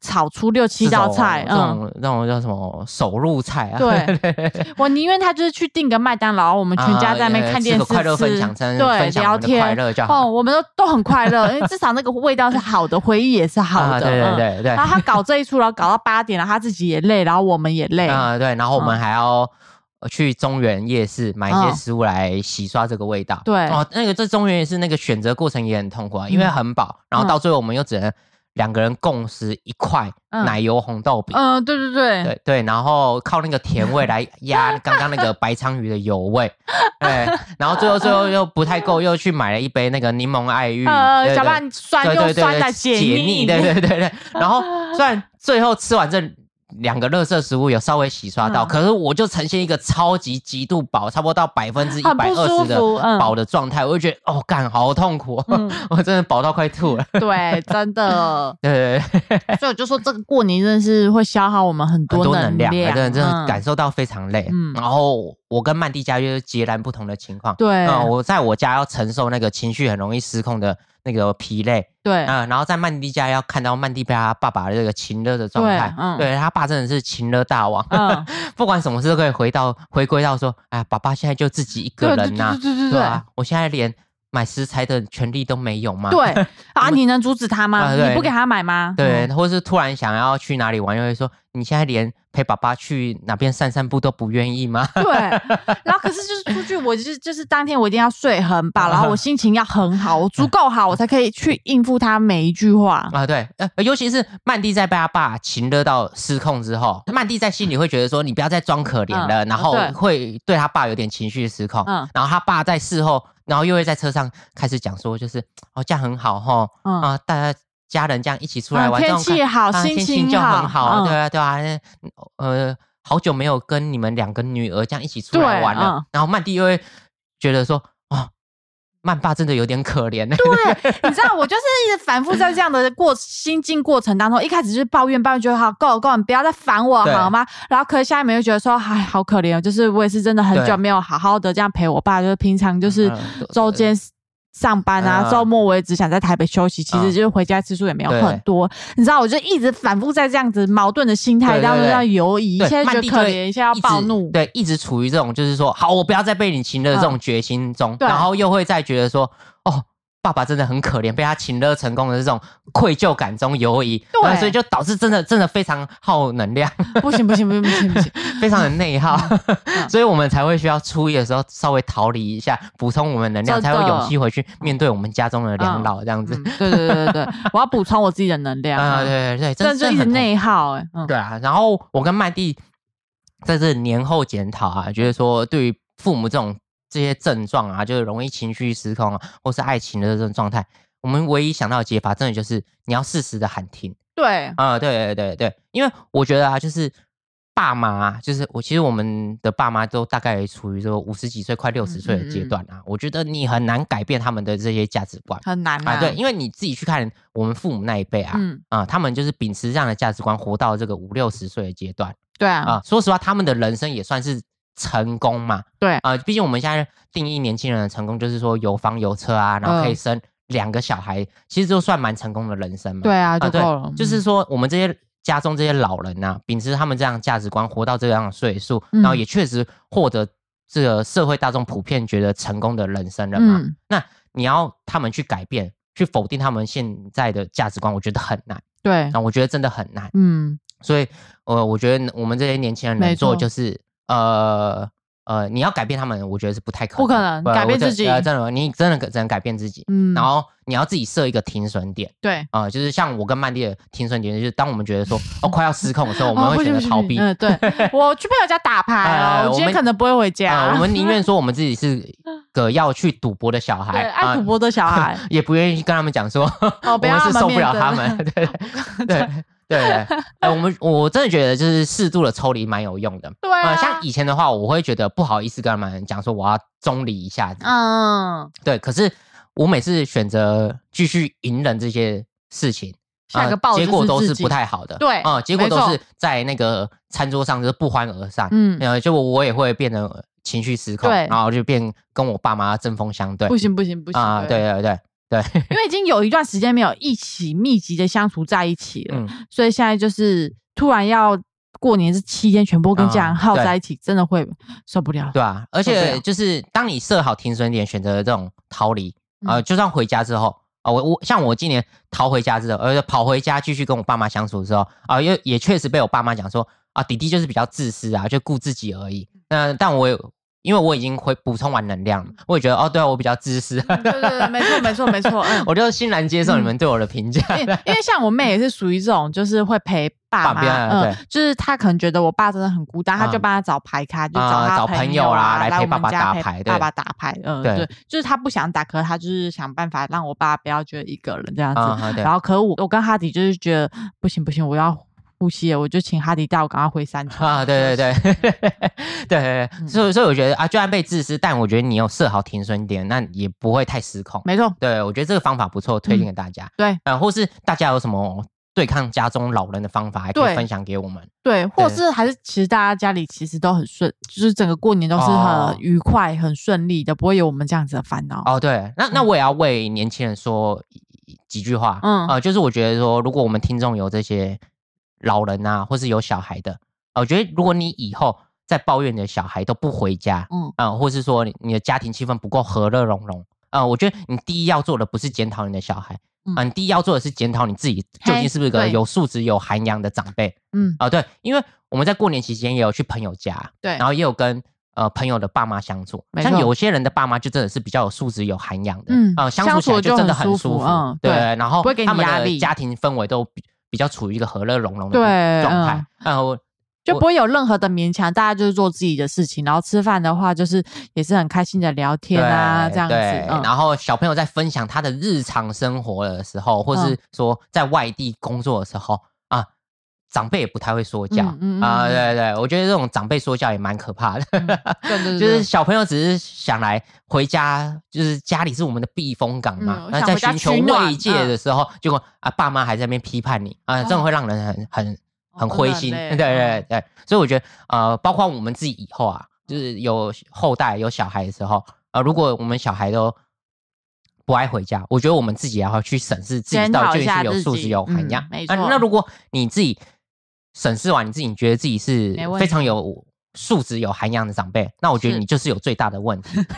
炒出六七道菜，这嗯，种那种叫什么手入菜啊？对 我宁愿他就是去订个麦当劳，我们全家在那边啊看电视快乐分享餐对，聊天快天。乐。哦，我们都都很快乐，因为至少那个味道是好的，回忆也是好的。啊对对嗯对对然后他搞这一出，然后搞到八点了，他自己也累，然后我们也累。啊对，然后我们还要呃去中原夜市买一些嗯食物来洗刷这个味道。对哦，那个这中原夜市那个选择过程也很痛苦啊，因为嗯很饱，然后到最后我们又只能两个人共食一块嗯。奶油红豆饼。嗯，对对对，对对，然后靠那个甜味来 压刚刚那个白鲳鱼的油味，对，然后最后最后又不太够，又去买了一杯那个柠檬爱玉，呃，对对想把你酸用对对对对酸的解腻，对对对对。然后虽然最后吃完这两个垃圾食物有稍微洗刷到，嗯可是我就呈现一个超级极度饱，差不多到百分之一百二十的饱的状态，我就觉得哦，干好痛苦哦，嗯 我真的饱到快吐了。对，真的。对 对对，所以我就说，这个过年真的是会消耗我们很很多多能量，量，真的真的嗯感受到非常累。嗯然后我跟曼蒂家就是截然不同的情况。对嗯，我在我家要承受那个情绪很容易失控的那个疲累，对，啊，然后在曼蒂家要看到曼蒂被他爸爸的这个情勒的状态对，嗯。对他爸真的是情勒大王，嗯。不管什么事都可以回到回归到说，哎，爸爸现在就自己一个人呐、对对对对。对啊，我现在连买食材的权利都没有吗？对 啊，你能阻止他吗？啊你不给他买吗？对，嗯或是突然想要去哪里玩，又会说你现在连陪爸爸去哪边散散步都不愿意吗？对，然后可是就是出去，我就是就是当天我一定要睡很饱，然后我心情要很好，我足够好，我才可以去应付他每一句话。啊，对，呃，尤其是曼蒂在被他爸情勒到失控之后，曼蒂在心里会觉得说，你不要再装可怜了，嗯然后对会对他爸有点情绪失控，嗯然后他爸在事后，然后又会在车上开始讲说，就是哦，这样很好哈，嗯啊，大家家人这样一起出来玩，嗯天气好，啊心心情就很好，嗯对啊，对啊，那呃，好久没有跟你们两个女儿这样一起出来玩了，嗯。然后曼蒂又会觉得说，哦，曼爸真的有点可怜呢，对，你知道，我就是一直反复在这样的过心境过程当中，一开始就是抱怨抱怨，觉得好够了够了，你不要再烦我好吗？然后可是下面又觉得说，哎，好可怜哦，就是我也是真的很久没有好好的这样陪我爸，就是平常就是嗯周间。上班啊，嗯周末我也只想在台北休息，其实嗯就是回家次数也没有很多。你知道，我就一直反复在这样子矛盾的心态当中对对对。要游移，一对，下觉得可怜，现在要暴怒。对，一直处于这种就是说，好，我不要再被你情勒的这种决心中，然后又会再觉得说，哦，爸爸真的很可怜，被他情勒成功的这种愧疚感中游移，对。呃所以就导致真的真的非常耗能量，不行不行不行不行不行，非常的内耗，嗯 所以我们才会需要初一的时候稍微逃离一下，补充我们能量，才有勇气回去面对我们家中的两老这样子。嗯对对对对对，我要补充我自己的能量。啊、嗯对对对，真的就一直很内耗哎、嗯，对啊，然后我跟麦蒂在这年后检讨啊，觉得说对于父母这种这些症状啊，就是容易情绪失控啊，或是爱情的这种状态，我们唯一想到的解法，真的就是你要适时的喊停。对，啊、对对对对，因为我觉得啊，就是爸妈、啊，就是我其实我们的爸妈都大概处于这个五十几岁、快六十岁的阶段啊，我觉得你很难改变他们的这些价值观。很难。啊，对，因为你自己去看我们父母那一辈啊，嗯，啊，他们就是秉持这样的价值观，活到这个五六十岁的阶段对啊，啊。说实话，他们的人生也算是成功嘛。对，啊，毕竟我们现在定义年轻人的成功，就是说有房有车啊，然后可以嗯生两个小孩，其实就算蛮成功的人生嘛。对啊，就对够了，就是说我们这些家中这些老人呐、秉持他们这样的价值观，活到这样的岁数，然后嗯也确实获得这个社会大众普遍觉得成功的人生了嘛。嗯，那你要他们去改变，去否定他们现在的价值观，我觉得很难。对，那我觉得真的很难。嗯，所以，呃，我觉得我们这些年轻人能做错就是，呃，呃，你要改变他们，我觉得是不太可能，不可能改变自己呃真的，你真的只能改变自己。嗯，然后你要自己设一个停损点对，啊、就是像我跟曼蒂的停损点，就是当我们觉得说 哦快要失控的时候，我们会选择逃避。嗯，对，我去朋友家打牌我今天可能不会回啊、家。我们宁愿 说我们自己是个要去赌博的小孩，爱赌博的小孩，也不愿意跟他们讲说，哦，我们是受不了他们。对对对对对，哎，我们我真的觉得就是适度的抽离蛮有用的。对啊，呃，像以前的话，我会觉得不好意思跟他们讲说我要中离一下子，嗯，对。可是我每次选择继续隐忍这些事情，呃下个报结果都是不太好的。对啊，结果都是在那个餐桌上就是不欢而散。嗯呃，就我也会变得情绪失控，对然后就变跟我爸妈针锋相对。不行不行不行啊，对，对对对，因为已经有一段时间没有一起密集的相处在一起了，嗯，所以现在就是突然要过年这七天全部跟家人耗在一起，真的会受不了。对啊，而且就是当你设好停损点，选择这种逃离啊、就算回家之后啊、我我像我今年逃回家之后，而且，跑回家继续跟我爸妈相处的时候啊，又也确实被我爸妈讲说啊，弟弟就是比较自私啊，就顾自己而已。那但我有。因为我已经会补充完能量了，我也觉得哦，对啊，我比较自私，对对对，没错没错没错，嗯。我就欣然接受你们对我的评价。因为因为像我妹也是属于这种，就是会陪爸妈，对嗯，就是她可能觉得我爸真的很孤单，她就嗯帮他找牌咖，就啊找他找朋友啦啊，来陪爸爸打牌对爸爸打牌，嗯，对对，就是她不想打，可是她就是想办法让我爸不要觉得一个人这样子。然后，可是我我跟哈迪就是觉得不行不行，我要呼吸了，我就请哈迪带我赶快回山村啊，对对对，对 所以所以我觉得啊，就算被自私，但我觉得你有设好停损点，那也不会太失控。没错，对，我觉得这个方法不错，推荐给大家。对呃，或是大家有什么对抗家中老人的方法，还可以分享给我们。对，或是还是其实大家家里其实都很顺，就是整个过年都是哦很愉快、很顺利的，不会有我们这样子的烦恼。哦，对，那那我也要为年轻人说几句话。嗯呃，就是我觉得说，如果我们听众有这些老人啊，或是有小孩的，啊我觉得如果你以后在抱怨你的小孩都不回家，嗯。啊、或是说你你的家庭气氛不够和乐融融，啊、我觉得你第一要做的不是检讨你的小孩，啊、嗯。你第一要做的是检讨你自己究竟是不是个有素质、有涵养的长辈嗯，啊、对，因为我们在过年期间也有去朋友家，对。然后也有跟呃朋友的爸妈相处，像有些人的爸妈就真的是比较有素质、有涵养的，嗯啊、相相处起来就真的很舒服舒服，对，嗯对然后不会给你他们压力。的家庭氛围都比比较处于一个和乐融融的对状态，然后。就不会有任何的勉强，大家就是做自己的事情，然后吃饭的话就是也是很开心的聊天啊，对这样子。嗯然后小朋友在分享他的日常生活的时候，或是说在外地工作的时候啊，长辈也不太会说教嗯嗯嗯啊。嗯对对，我觉得这种长辈说教也蛮可怕的。对对 对，就是小朋友只是想来回家，就是家里是我们的避风港嘛嗯。那在寻求慰藉的时候，结果啊，爸妈还在那边批判你啊，这种会让人很很很哦灰心。对对对，所以我觉得呃，包括我们自己以后啊，就是有后代有小孩的时候，呃，如果我们小孩都不爱回家，我觉得我们自己也要去审视自己到底是有素质、有涵嗯养。没错啊那如果你自己审视完，你自己你觉得自己是非常有素质、有涵养的长辈，那我觉得你就是有最大的问题。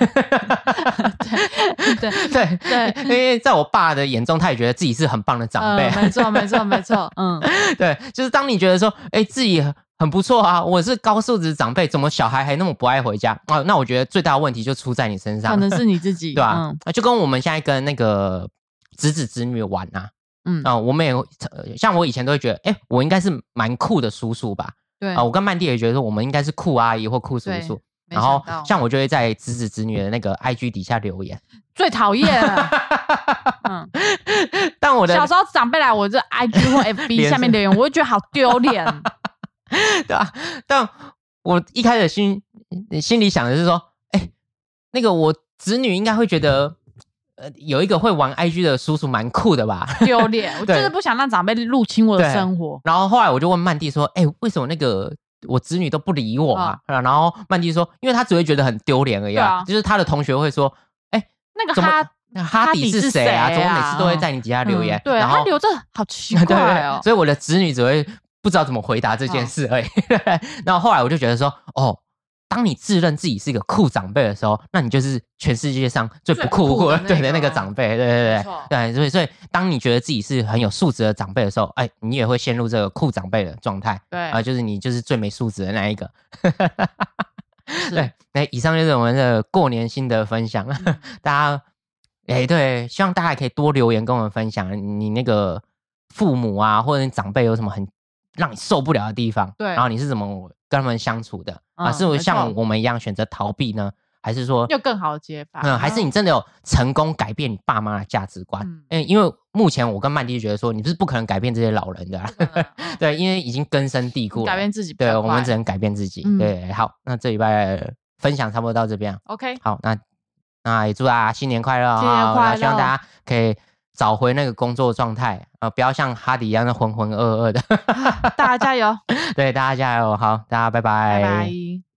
对 对对因为在我爸的眼中，他也觉得自己是很棒的长辈。嗯没错没错没错，嗯，对，就是当你觉得说，哎，自己很很不错啊，我是高素质长辈，怎么小孩还那么不爱回家啊？那我觉得最大的问题就出在你身上，可能是你自己，对吧、嗯啊？就跟我们现在跟那个侄子侄女玩啊，嗯，啊，我们也像我以前都会觉得，哎，我应该是蛮酷的叔叔吧？对啊，我跟曼蒂也觉得说，我们应该是酷阿姨或酷叔叔。然后像我就会在侄子侄女的那个 IG 底下留言，最讨厌了，嗯，但我的小时候长辈来我这 IG 或 FB 下面留言，我会觉得好丢脸，对啊，但我一开始心心里想的是说，哎、那个我子女应该会觉得，呃，有一个会玩 IG 的叔叔蛮酷的吧。丢脸，我就对是不想让长辈入侵我的生活，然后后来我就问曼蒂说，哎、为什么那个我子女都不理我啊？然后曼蒂说，因为他只会觉得很丢脸而已啊，啊就是他的同学会说，哎、那个哈迪哈迪是是谁啊？谁怎么每啊次都会在你底下留言？嗯对然后他留着好奇 怪哦对，，所以我的子女只会不知道怎么回答这件事而已。然后后来我就觉得说，哦，当你自认自己是一个酷长辈的时候，那你就是全世界上最不酷最酷的那对的那个个长辈，对对对对，所以所以当你觉得自己是很有素质的长辈的时候，哎，你也会陷入这个酷长辈的状态对。啊、就是你就是最没素质的那一个。是。对，那以上就是我们的过年心得分享，嗯。大家，哎、对，希望大家也可以多留言跟我们分享你那个父母啊，或者你长辈有什么很让你受不了的地方，对然后你是怎么跟他们相处的、啊？嗯没是像我们一样选择逃避呢，还是说，有更好的解法。嗯，还是你真的有成功改变你爸妈的价值观？嗯嗯，因为目前我跟曼迪就觉得说，你是不可能改变这些老人的、啊，不可能嗯 对，因为已经根深蒂固了，改变自己比对，我们只能改变自己。嗯对，好，那这礼拜分享差不多到这边。OK，好，那那也祝大家新年快乐新年！快那希望大家可以找回那个工作状态啊、呃不要像哈迪一样的浑浑噩噩的。大家加油，对，大家加油！好，大家拜拜拜。